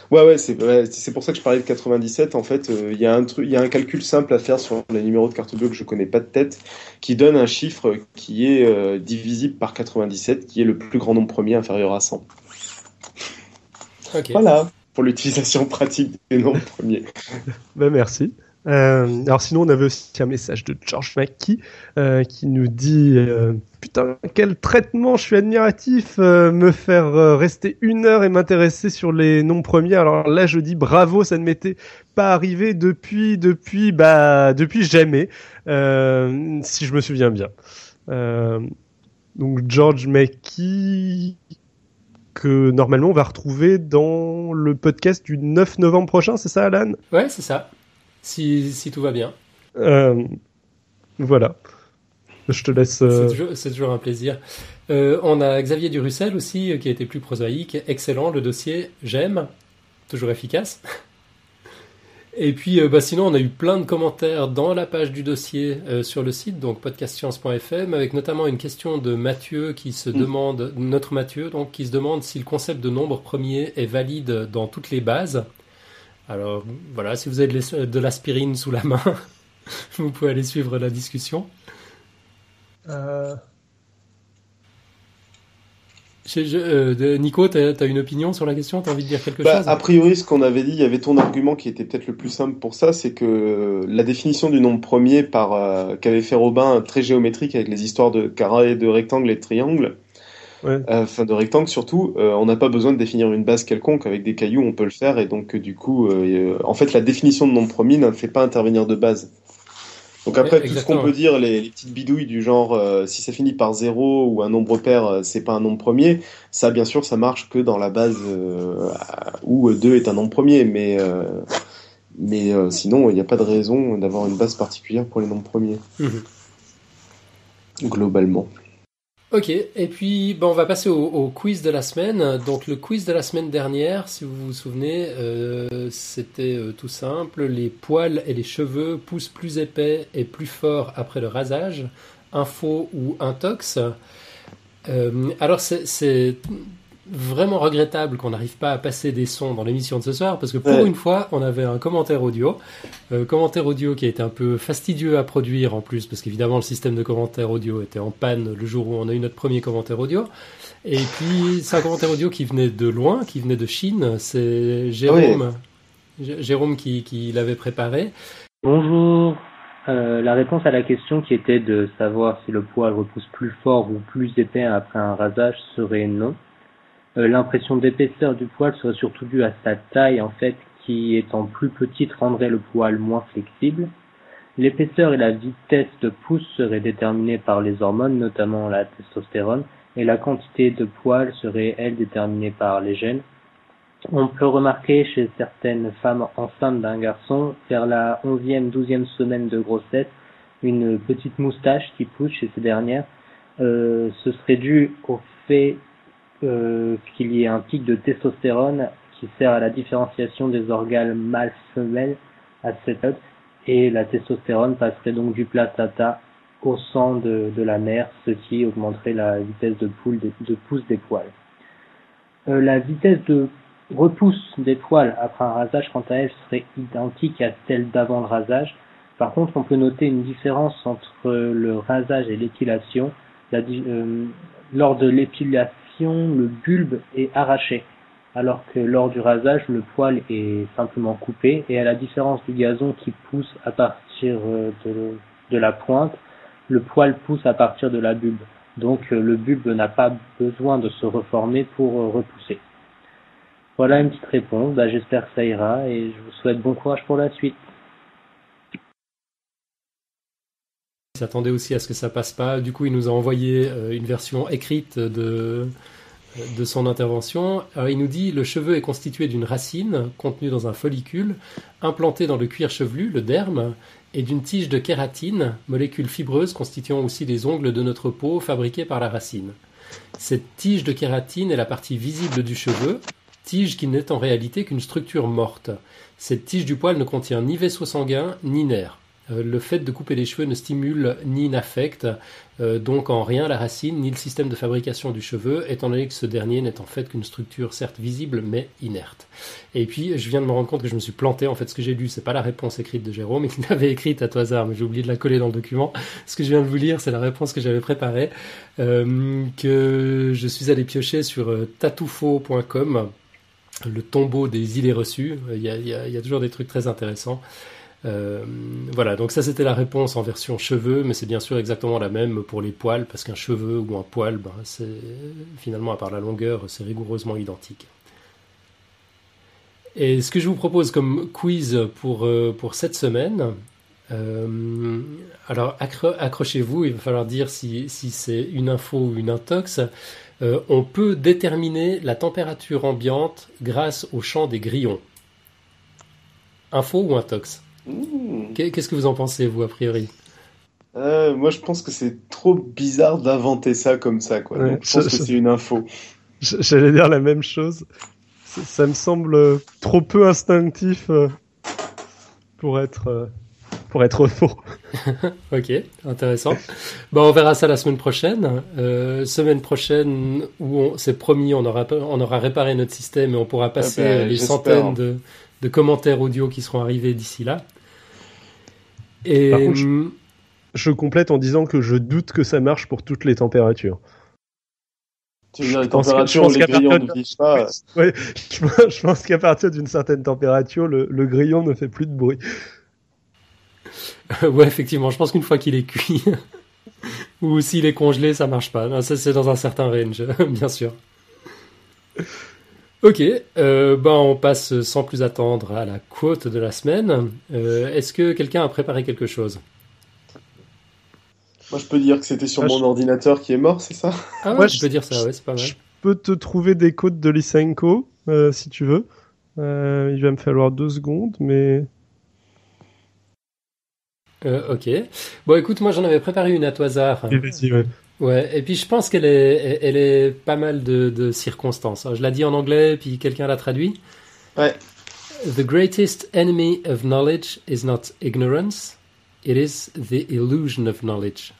Speaker 3: Ouais, ouais, c'est ouais, c'est pour ça que je parlais de 97. En fait, euh, il y a un truc, il y a un calcul simple à faire sur les numéros de carte bleue que je connais pas de tête, qui donne un chiffre qui est euh, divisible par 97, qui est le plus grand nombre premier inférieur à 100.
Speaker 1: Ok.
Speaker 3: Voilà pour l'utilisation pratique des nombres premiers.
Speaker 2: Ben merci. Euh, alors sinon, on avait aussi un message de George Mackey euh, qui nous dit euh, putain quel traitement, je suis admiratif, me faire rester une heure et m'intéresser sur les noms premiers. Alors là, je dis bravo, ça ne m'était pas arrivé depuis depuis bah depuis jamais, si je me souviens bien. Donc George Mackey que normalement on va retrouver dans le podcast du 9 novembre prochain, c'est ça, Alan?
Speaker 1: Ouais, c'est ça. Si, si tout va bien.
Speaker 2: euh, Voilà. Je te laisse. euh,
Speaker 1: C'est toujours, un plaisir. Euh, on a Xavier Durussel aussi, qui a été plus prosaïque. Excellent, le dossier, j'aime. Toujours efficace. Et puis, euh, bah, sinon, on a eu plein de commentaires dans la page du dossier euh, sur le site, donc podcastscience.fm, avec notamment une question de Mathieu qui se
Speaker 3: Mm.
Speaker 1: demande, notre Mathieu, donc, qui se demande si le concept de nombre premier est valide dans toutes les bases. Alors, voilà, si vous avez de l'as- de l'aspirine sous la main, vous pouvez aller suivre la discussion.
Speaker 2: euh,
Speaker 1: Je- je- euh, Nico, t'as as une opinion sur la question? T'as envie de dire quelque
Speaker 3: Bah,
Speaker 1: chose?
Speaker 3: a priori, ce qu'on avait dit, il y avait ton argument qui était peut-être le plus simple pour ça, c'est que euh, la définition du nombre premier par euh, qu'avait fait Robin, très géométrique avec les histoires de carré, de rectangle et de triangle,
Speaker 2: Ouais.
Speaker 3: euh, enfin de rectangle surtout, euh, on n'a pas besoin de définir une base quelconque avec des cailloux, on peut le faire et donc euh, du coup, en fait, la définition de nombre premier ne fait pas intervenir de base. Donc après,
Speaker 1: Ouais,
Speaker 3: tout ce qu'on peut dire, les, les petites bidouilles du genre, euh, si ça finit par zéro ou un nombre pair, euh, c'est pas un nombre premier. Ça, bien sûr, ça marche que dans la base euh, où 2 est un nombre premier, mais, mais sinon, il n'y a pas de raison d'avoir une base particulière pour les nombres premiers,
Speaker 1: Mhm.
Speaker 3: globalement.
Speaker 1: Ok, et puis bon, on va passer au, quiz de la semaine. Donc le quiz de la semaine dernière, si vous vous souvenez, euh, c'était euh, tout simple. Les poils et les cheveux poussent plus épais et plus fort après le rasage. Info ou intox Euh, Alors c'est vraiment regrettable qu'on n'arrive pas à passer des sons dans l'émission de ce soir parce que pour
Speaker 3: Ouais.
Speaker 1: une fois, on avait un commentaire audio. Euh, commentaire audio qui a été un peu fastidieux à produire en plus, parce qu'évidemment le système de commentaire audio était en panne le jour où on a eu notre premier commentaire audio. Et puis c'est un commentaire audio qui venait de loin, qui venait de Chine. C'est Jérôme, J- Jérôme qui, qui l'avait préparé.
Speaker 4: Bonjour. Euh, la réponse à la question qui était de savoir si le poil repousse plus fort ou plus épais après un rasage serait non. Euh, L'impression d'épaisseur du poil serait surtout due à sa taille en fait qui étant plus petite rendrait le poil moins flexible. L'épaisseur et la vitesse de pousse seraient déterminées par les hormones, notamment la testostérone, et la quantité de poil serait elle déterminée par les gènes. On peut remarquer chez certaines femmes enceintes d'un garçon, vers la 11e, 12e semaine de grossesse, une petite moustache qui pousse chez ces dernières. Euh, ce serait dû au fait qu'il y ait un pic de testostérone qui sert à la différenciation des organes mâles-femelles à cette et la testostérone passerait donc du placenta au sang de, la mère, ce qui augmenterait la vitesse de, poule de pousse des poils. Euh, la vitesse de repousse des poils après un rasage, quant à elle, serait identique à celle d'avant le rasage. Par contre, on peut noter une différence entre le rasage et l'épilation. Euh, lors de l'épilation, le bulbe est arraché, alors que lors du rasage, le poil est simplement coupé. Et à la différence du gazon qui pousse à partir euh, de, la pointe, le poil pousse à partir de la bulbe. Donc euh, le bulbe n'a pas besoin de se reformer pour euh, repousser. Voilà une petite réponse, bah, j'espère que ça ira et je vous souhaite bon courage pour la suite.
Speaker 1: Il s'attendait aussi à ce que ça passe pas. Du coup, il nous a envoyé euh, une version écrite de, son intervention. Alors, il nous dit le cheveu est constitué d'une racine contenue dans un follicule, implantée dans le cuir chevelu, le derme, et d'une tige de kératine, molécule fibreuse constituant aussi les ongles de notre peau fabriqués par la racine. Cette tige de kératine est la partie visible du cheveu, tige qui n'est en réalité qu'une structure morte. Cette tige du poil ne contient ni vaisseau sanguin ni nerf. Euh, le fait de couper les cheveux ne stimule ni n'affecte euh, donc en rien la racine ni le système de fabrication du cheveu, étant donné que ce dernier n'est en fait qu'une structure certes visible mais inerte. Et puis je viens de me rendre compte que je me suis planté. En fait, ce que j'ai lu, c'est pas la réponse écrite de Jérôme, il l'avait écrite à tout hasard, mais j'ai oublié de la coller dans le document. Ce que je viens de vous lire, c'est la réponse que j'avais préparée, euh, que je suis allé piocher sur tatoufo.com le tombeau des idées reçues. Il y, a, il y a toujours des trucs très intéressants. Euh, voilà, donc ça c'était la réponse en version cheveux, mais c'est bien sûr exactement la même pour les poils, parce qu'un cheveu ou un poil, ben, finalement à part la longueur, c'est rigoureusement identique. Et ce que je vous propose comme quiz pour, euh, cette semaine, euh, alors accrochez-vous, il va falloir dire si, si c'est une info ou une intox. on peut déterminer la température ambiante grâce au champ des grillons. Info ou intox? Hmm. Qu'est-ce que vous en pensez, vous, a priori?
Speaker 3: Euh, Moi, je pense que c'est trop bizarre d'inventer ça comme ça. Quoi. je pense que c'est une info.
Speaker 2: J'allais dire la même chose. Ça, me semble trop peu instinctif euh, pour être euh, pour être faux.
Speaker 1: ok, intéressant. Bon, on verra ça la semaine prochaine. semaine prochaine, où c'est promis, on aura, on aura réparé notre système et on pourra passer ah ben, les centaines de, de commentaires audio qui seront arrivés d'ici là.
Speaker 2: Et je, complète en disant que je doute que ça marche pour toutes les températures.
Speaker 3: Tu veux dire les températures où les grillons ne vivent pas
Speaker 2: ouais, je, pense qu'à partir d'une certaine température, le, grillon ne fait plus de bruit.
Speaker 1: ouais, effectivement, je pense qu'une fois qu'il est cuit, ou s'il est congelé, ça marche pas. ça, c'est dans un certain range, bien sûr. Ok, euh, ben on passe sans plus attendre à la quote de la semaine. Euh, est-ce que quelqu'un a préparé quelque chose?
Speaker 3: Moi, je peux dire que c'était sur ah, mon ordinateur qui est mort, c'est ça?
Speaker 1: Ah ouais, je peux dire ça, ouais, c'est pas mal.
Speaker 2: Je peux te trouver des quotes de Lysenko, euh, si tu veux. il va me falloir deux secondes, mais...
Speaker 1: ok. Bon, écoute, moi j'en avais préparé une à tout hasard.
Speaker 2: Vas-y, ouais.
Speaker 1: Ouais, et puis je pense qu'elle est, elle est pas mal de, circonstances. je l'ai dit en anglais, puis quelqu'un l'a traduit.
Speaker 3: Ouais.
Speaker 1: The greatest enemy of knowledge is not ignorance, it is the illusion of knowledge.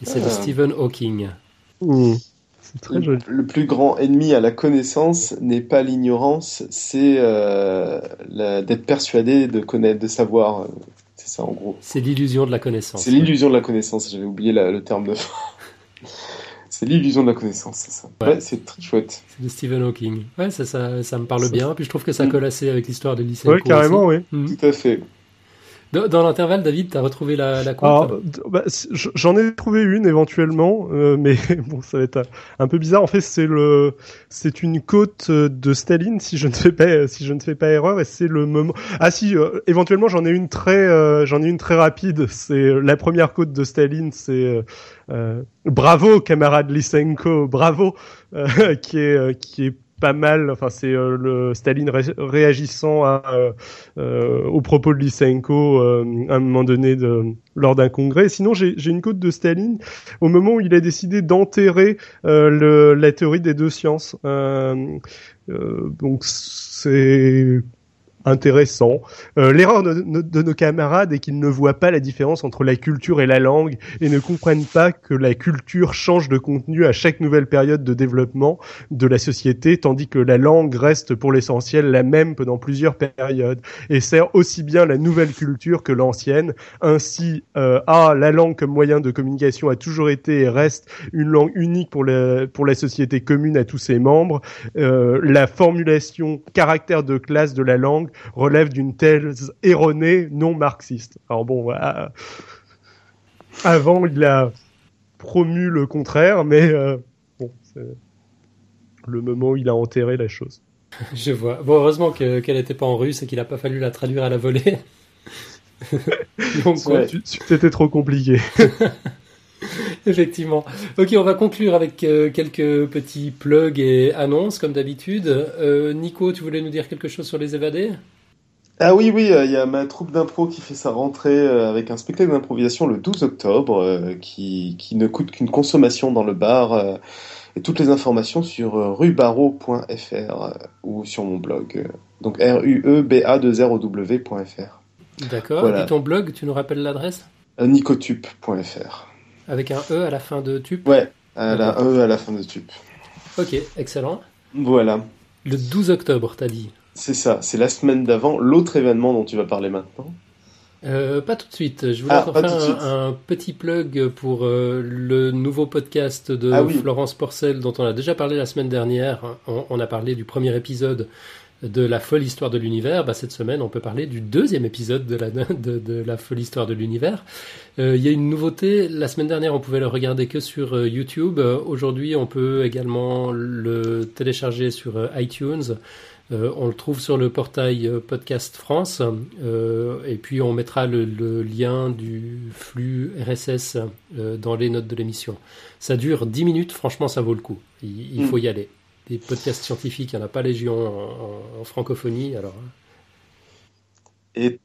Speaker 1: Et c'est de ah. Stephen Hawking.
Speaker 2: Mmh. Très
Speaker 3: joli. Le, plus grand ennemi à la connaissance n'est pas l'ignorance, c'est euh, d'être persuadé de connaître, de savoir. C'est ça en gros.
Speaker 1: C'est l'illusion de la connaissance.
Speaker 3: C'est l'illusion de la connaissance, j'avais oublié le terme de. c'est l'illusion de la connaissance, c'est ça. Ouais, c'est très chouette.
Speaker 1: C'est de Stephen Hawking. Ouais, ça, ça, ça me parle bien. Puis je trouve que ça mm. colle assez avec l'histoire de lycée.
Speaker 2: Oui, carrément, oui.
Speaker 3: Mm. Tout à fait.
Speaker 1: Dans, l'intervalle, David, tu as retrouvé la, la bah,
Speaker 2: J'en ai trouvé une éventuellement, euh, mais bon, ça va être un, peu bizarre. En fait, c'est le, c'est une côte de Staline, si je ne fais pas, si je ne fais pas erreur, et c'est le moment. Ah si, euh, éventuellement, j'en ai une très, euh, j'en ai une très rapide. C'est la première côte de Staline, c'est bravo, camarade Lysenko, bravo, qui est, qui est pas mal. Enfin, c'est euh, le Staline réagissant à, euh, euh, aux propos de Lysenko à un moment donné de, lors d'un congrès. Sinon, j'ai une côte de Staline au moment où il a décidé d'enterrer la théorie des deux sciences. donc, c'est intéressant. Euh, L'erreur de, nos camarades est qu'ils ne voient pas la différence entre la culture et la langue et ne comprennent pas que la culture change de contenu à chaque nouvelle période de développement de la société, tandis que la langue reste pour l'essentiel la même pendant plusieurs périodes et sert aussi bien la nouvelle culture que l'ancienne. Ainsi, euh, ah, la langue comme moyen de communication a toujours été et reste une langue unique pour la, pour la société commune à tous ses membres. Euh, la formulation caractère de classe de la langue relève d'une thèse erronée non marxiste. Alors bon, voilà. avant il a promu le contraire, mais euh, bon, c'est le moment où il a enterré la chose.
Speaker 1: Je vois. Bon, heureusement qu'elle n'était pas en russe et qu'il n'a pas fallu la traduire à la volée.
Speaker 2: Donc, c'était trop compliqué.
Speaker 1: Effectivement. Ok, on va conclure avec euh, quelques petits plugs et annonces, comme d'habitude. Euh, Nico, tu voulais nous dire quelque chose sur les évadés?
Speaker 3: Ah oui, oui, euh, il y a ma troupe d'impro qui fait sa rentrée avec un spectacle d'improvisation le 12 octobre, qui, qui, ne coûte qu'une consommation dans le bar. et toutes les informations sur rubarreau.fr ou sur mon blog. donc r u e b a 2 r wfr
Speaker 1: D'accord.
Speaker 3: Voilà.
Speaker 1: Et ton blog, tu nous rappelles l'adresse?
Speaker 3: Nicotup.fr.
Speaker 1: Avec un E à la fin de tube
Speaker 3: Ouais, à la E à la fin de tup.
Speaker 1: Ok, excellent.
Speaker 3: Voilà,
Speaker 1: Le 12 octobre, t'as dit
Speaker 3: c'est ça. C'est la semaine d'avant, l'autre événement dont tu vas parler maintenant.
Speaker 1: Euh, pas tout de suite. Je voulais
Speaker 3: Ah,
Speaker 1: encore faire un, un petit plug pour euh, le nouveau podcast de
Speaker 3: Ah oui.
Speaker 1: Florence Porcel dont on a déjà parlé la semaine dernière. On, on a parlé du premier épisode de la folle histoire de l'univers. Bah, cette semaine, on peut parler du deuxième épisode de la, de, de la folle histoire de l'univers. Euh, Il y a une nouveauté. La semaine dernière, on pouvait le regarder que sur euh, YouTube. Euh, Aujourd'hui, on peut également le télécharger sur iTunes. On le trouve sur le portail Podcast France et puis on mettra le, le lien du flux RSS dans les notes de l'émission. Ça dure 10 minutes, franchement ça vaut le coup. Il, il
Speaker 3: Mm.
Speaker 1: faut y aller. Des podcasts scientifiques, il n'y en a pas légion en, en- en francophonie. Alors, hein.
Speaker 3: Et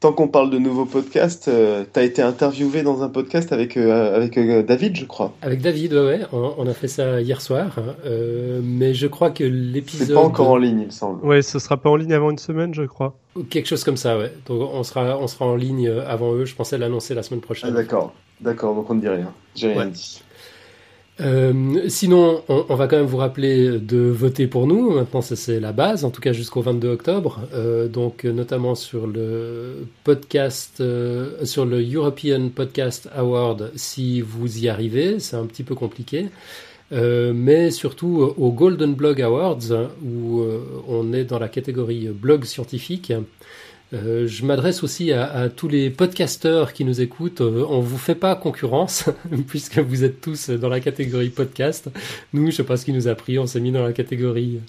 Speaker 3: tant qu'on parle de nouveaux podcasts, euh, t'as été interviewé dans un podcast avec, euh, avec euh, David, je crois.
Speaker 1: Avec David, ouais, ouais, on, on a fait ça hier soir, hein, euh, mais je crois que
Speaker 3: C'est
Speaker 1: l'épisode...
Speaker 3: pas encore en ligne, il me semble.
Speaker 2: Ouais, ce sera pas en ligne avant une semaine, je crois.
Speaker 1: Quelque chose comme ça, ouais. Donc on sera, on sera en ligne avant eux, je pensais l'annoncer la semaine
Speaker 3: Ah,
Speaker 1: prochaine.
Speaker 3: d'accord. D'accord, donc on ne dit rien. J'ai rien
Speaker 1: Ouais.
Speaker 3: dit.
Speaker 1: Euh, sinon, on, on va quand même vous rappeler de voter pour nous. Maintenant, ça c'est la base, en tout cas jusqu'au 22 octobre. Euh, donc, notamment sur le podcast, euh, sur le European Podcast Award, si vous y arrivez, c'est un petit peu compliqué. Euh, mais surtout euh, au Golden Blog Awards, où on est dans la catégorie blog scientifique. Euh, je m'adresse aussi à, à tous les podcasteurs qui nous écoutent. Euh, on vous fait pas concurrence puisque vous êtes tous dans la catégorie podcast. Nous, je sais pas ce qui nous a pris. On s'est mis dans la catégorie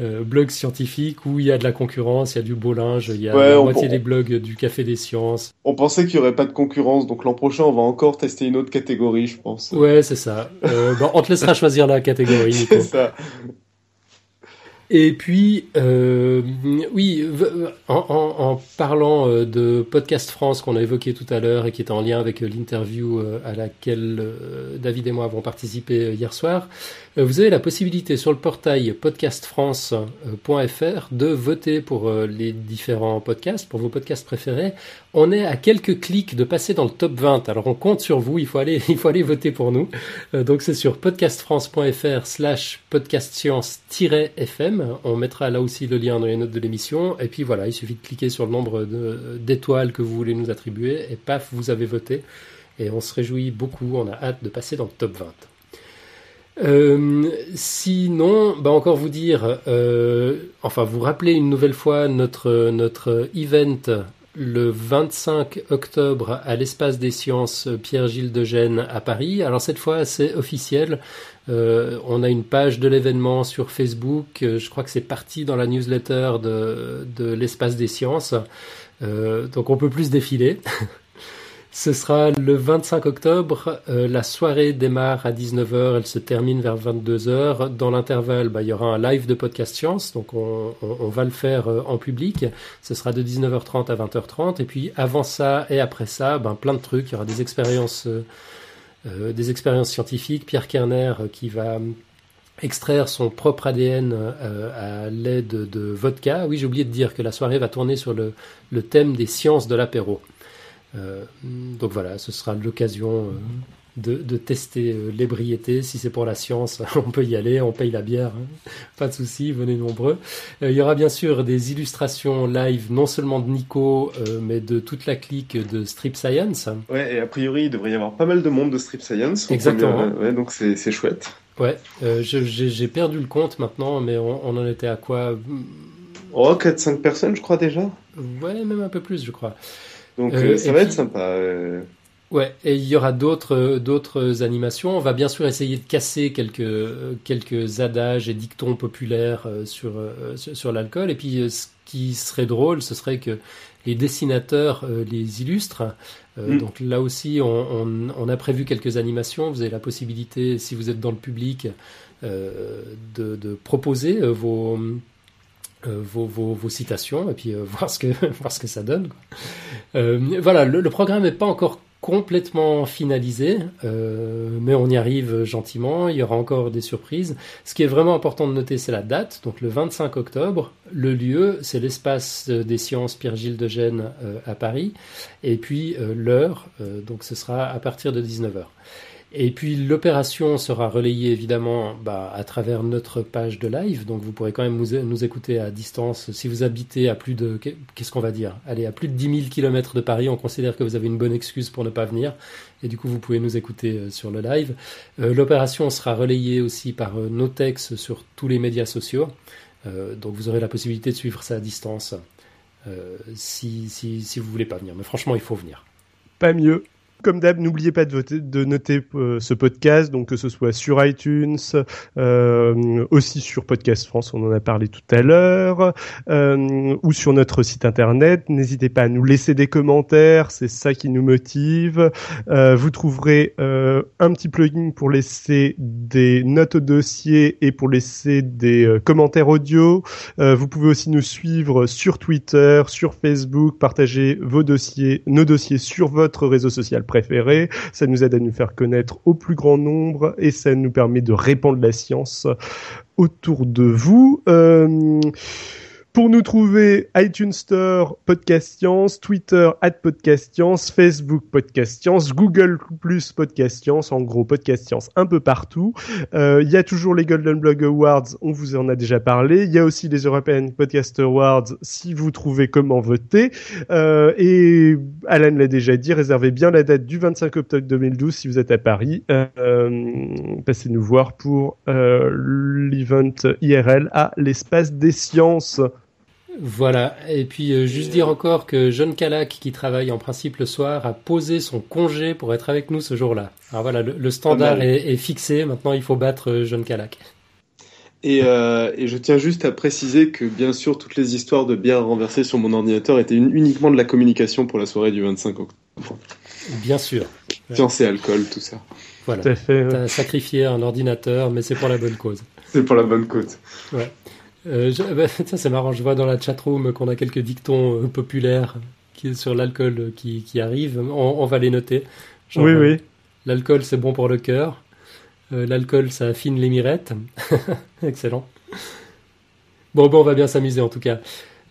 Speaker 1: euh, blog scientifique où il y a de la concurrence, il y a du beau linge, il y a
Speaker 3: Ouais,
Speaker 1: la moitié
Speaker 3: on-
Speaker 1: des blogs du Café des Sciences.
Speaker 3: On pensait qu'il n'y aurait pas de concurrence, donc l'an prochain, on va encore tester une autre catégorie, je pense.
Speaker 1: Ouais, c'est ça. Euh, bon, on te laissera choisir la catégorie.
Speaker 3: C'est ça.
Speaker 1: Et puis, euh, oui, en, en- en parlant euh, de Podcast France qu'on a évoqué tout à l'heure et qui est en lien avec euh, l'interview euh, à laquelle David et moi avons participé hier soir, vous avez la possibilité sur le portail podcastfrance.fr de voter pour les différents podcasts, pour vos podcasts préférés. On est à quelques clics de passer dans le top 20. Alors on compte sur vous, il faut aller, voter pour nous. Euh, donc c'est sur podcastfrance.fr slash podcastscience-fm. On mettra là aussi le lien dans les notes de l'émission. Et puis voilà, il suffit de cliquer sur le nombre d'étoiles que vous voulez nous attribuer et paf, vous avez voté. Et on se réjouit beaucoup, on a hâte de passer dans le top 20. Euh, sinon, bah encore vous dire, euh, enfin vous rappeler une nouvelle fois notre notre event le 25 octobre à l'espace des sciences Pierre-Gilles de Gênes à Paris. Alors cette fois c'est officiel. Euh, on a une page de l'événement sur Facebook. Euh, Je crois que c'est parti dans la newsletter de, de l'espace des sciences. Euh, donc on peut plus défiler. Ce sera le 25 octobre. Euh, la soirée démarre à 19h, elle se termine vers 22h. Dans l'intervalle, bah, il y aura un live de podcast science, donc on, va le faire euh, en public. Ce sera de 19h30 à 20h30. Et puis avant ça et après ça, ben, plein de trucs. Il y aura des expériences, euh, scientifiques. Pierre Kerner qui va extraire son propre ADN à l'aide de vodka. Oui, j'ai oublié de dire que la soirée va tourner sur le thème des sciences de l'apéro. Euh, donc voilà, ce sera l'occasion euh, de, de tester euh, l'ébriété. Si c'est pour la science, on peut y aller, on paye la bière, hein. pas de souci, venez nombreux. Il y aura bien sûr des illustrations live, non seulement de Nico, mais de toute la clique de Strip Science.
Speaker 3: Ouais, et a priori, il devrait y avoir pas mal de monde de Strip Science.
Speaker 1: Exactement.
Speaker 3: premier- ouais, donc c'est c'est chouette.
Speaker 1: Ouais, euh, j'ai perdu le compte maintenant, mais on, on en était à quoi?
Speaker 3: Oh, 4-5 personnes, je crois déjà.
Speaker 1: Ouais, même un peu plus, je crois.
Speaker 3: Donc
Speaker 1: Euh,
Speaker 3: euh, ça va
Speaker 1: puis-
Speaker 3: être sympa. euh.
Speaker 1: Ouais, et il y aura d'autres d'autres animations. On va bien sûr essayer de casser quelques quelques adages et dictons populaires sur sur, sur l'alcool. Et puis ce qui serait drôle, ce serait que les dessinateurs les illustrent. Euh,
Speaker 3: Mm.
Speaker 1: Donc là aussi, on, on, on a prévu quelques animations. Vous avez la possibilité, si vous êtes dans le public, euh, de, de proposer vos vos, vos, vos citations et puis euh, voir ce que voir ce que ça donne. Euh, voilà, le, le programme n'est pas encore complètement finalisé, euh, mais on y arrive gentiment. Il y aura encore des surprises. Ce qui est vraiment important de noter, c'est la date, donc le 25 octobre. Le lieu, c'est l'espace des sciences Pierre-Gilles de Gênes euh, à Paris. Et puis euh, l'heure, donc ce sera à partir de 19h. Et puis l'opération sera relayée évidemment bah, à travers notre page de live, donc vous pourrez quand même nous, écouter à distance. Si vous habitez à plus de, qu'est-ce qu'on va dire? Allez, à plus de 10 000 km de Paris, on considère que vous avez une bonne excuse pour ne pas venir, et du coup vous pouvez nous écouter euh, sur le live. Euh, l'opération sera relayée aussi par euh, nos textes sur tous les médias sociaux, donc vous aurez la possibilité de suivre ça à distance si, si, si vous voulez pas venir. Mais franchement, il faut venir.
Speaker 2: Pas mieux. Comme d'hab, n'oubliez pas de, noter euh, ce podcast, donc que ce soit sur iTunes, euh, aussi sur Podcast France, on en a parlé tout à l'heure, euh, ou sur notre site internet. N'hésitez pas à nous laisser des commentaires, c'est ça qui nous motive. Euh, vous trouverez euh, un petit plugin pour laisser des notes au dossier et pour laisser des commentaires audio. vous pouvez aussi nous suivre sur Twitter, sur Facebook, partager vos dossiers, nos dossiers sur votre réseau social préféré, ça nous aide à nous faire connaître au plus grand nombre et ça nous permet de répandre la science autour de vous. Euh, pour nous trouver, iTunes Store, Podcast Science, Twitter, at Podcast Science, Facebook, Podcast Science, Google Plus, Podcast Science, en gros, Podcast Science un peu partout. Euh, il y a toujours les Golden Blog Awards, on vous en a déjà parlé. Il y a aussi les European Podcast Awards, si vous trouvez comment voter. Euh, et Alan l'a déjà dit, réservez bien la date du 25 octobre 2012 si vous êtes à Paris. Euh, passez nous voir pour l'event IRL à l'espace des sciences.
Speaker 1: Voilà, et puis euh, juste dire encore que John Calac, qui travaille en principe le soir, a posé son congé pour être avec nous ce jour-là. Alors voilà, le, standard est, fixé, maintenant il faut battre euh, John Calac.
Speaker 3: Euh, et, je tiens juste à préciser que bien sûr toutes les histoires de bière renversée sur mon ordinateur étaient uniquement de la communication pour la soirée du 25 octobre.
Speaker 1: Bien sûr.
Speaker 3: Science et alcool, tout ça.
Speaker 1: Voilà. T'as sacrifié un ordinateur, mais c'est pour la bonne cause.
Speaker 3: C'est pour la bonne cause.
Speaker 1: Ouais. Euh, bah, c'est marrant, je vois dans la chatroom qu'on a quelques dictons euh, populaires qui, sur l'alcool qui, qui, arrivent. On, va les noter.
Speaker 2: oui, oui.
Speaker 1: L'alcool, c'est bon pour le cœur. Euh, l'alcool, ça affine les mirettes. Excellent. Bon, bon, on va bien s'amuser en tout cas.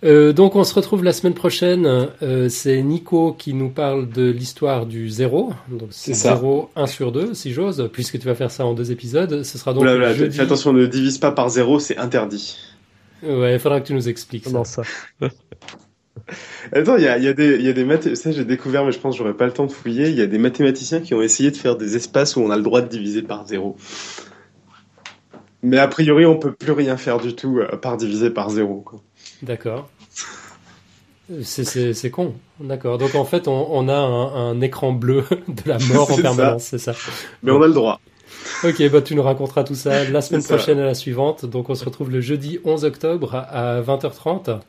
Speaker 1: Euh, donc on se retrouve la semaine prochaine. Euh, c'est Nico qui nous parle de l'histoire du zéro. Donc c'est 0, 1 sur 2, si j'ose, puisque tu vas faire ça en deux épisodes. Ce sera donc
Speaker 3: jeudi... Fais attention, ne divise pas par 0, c'est interdit.
Speaker 1: Ouais, il faudra que tu nous expliques
Speaker 2: Comment ça.
Speaker 3: Attends, il y a, y a, des, y a des. Ça, j'ai découvert, mais je pense que j'aurais pas le temps de fouiller. Il y a des mathématiciens qui ont essayé de faire des espaces où on a le droit de diviser par 0. Mais a priori, on peut plus rien faire du tout à part diviser par 0.
Speaker 1: D'accord. C'est con. D'accord. Donc en fait, on, a un, écran bleu de la mort en permanence, c'est ça.
Speaker 3: Mais on a le droit.
Speaker 1: Ok, bah tu nous raconteras tout ça la semaine prochaine à la suivante. Donc on se retrouve le jeudi 11 octobre à 20h30.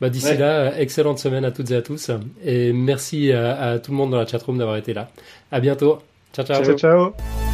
Speaker 1: Bah, D'ici là, excellente semaine à toutes et à tous. Et merci à, à tout le monde dans la chatroom d'avoir été là. À bientôt. ciao. ciao.
Speaker 2: ciao, ciao.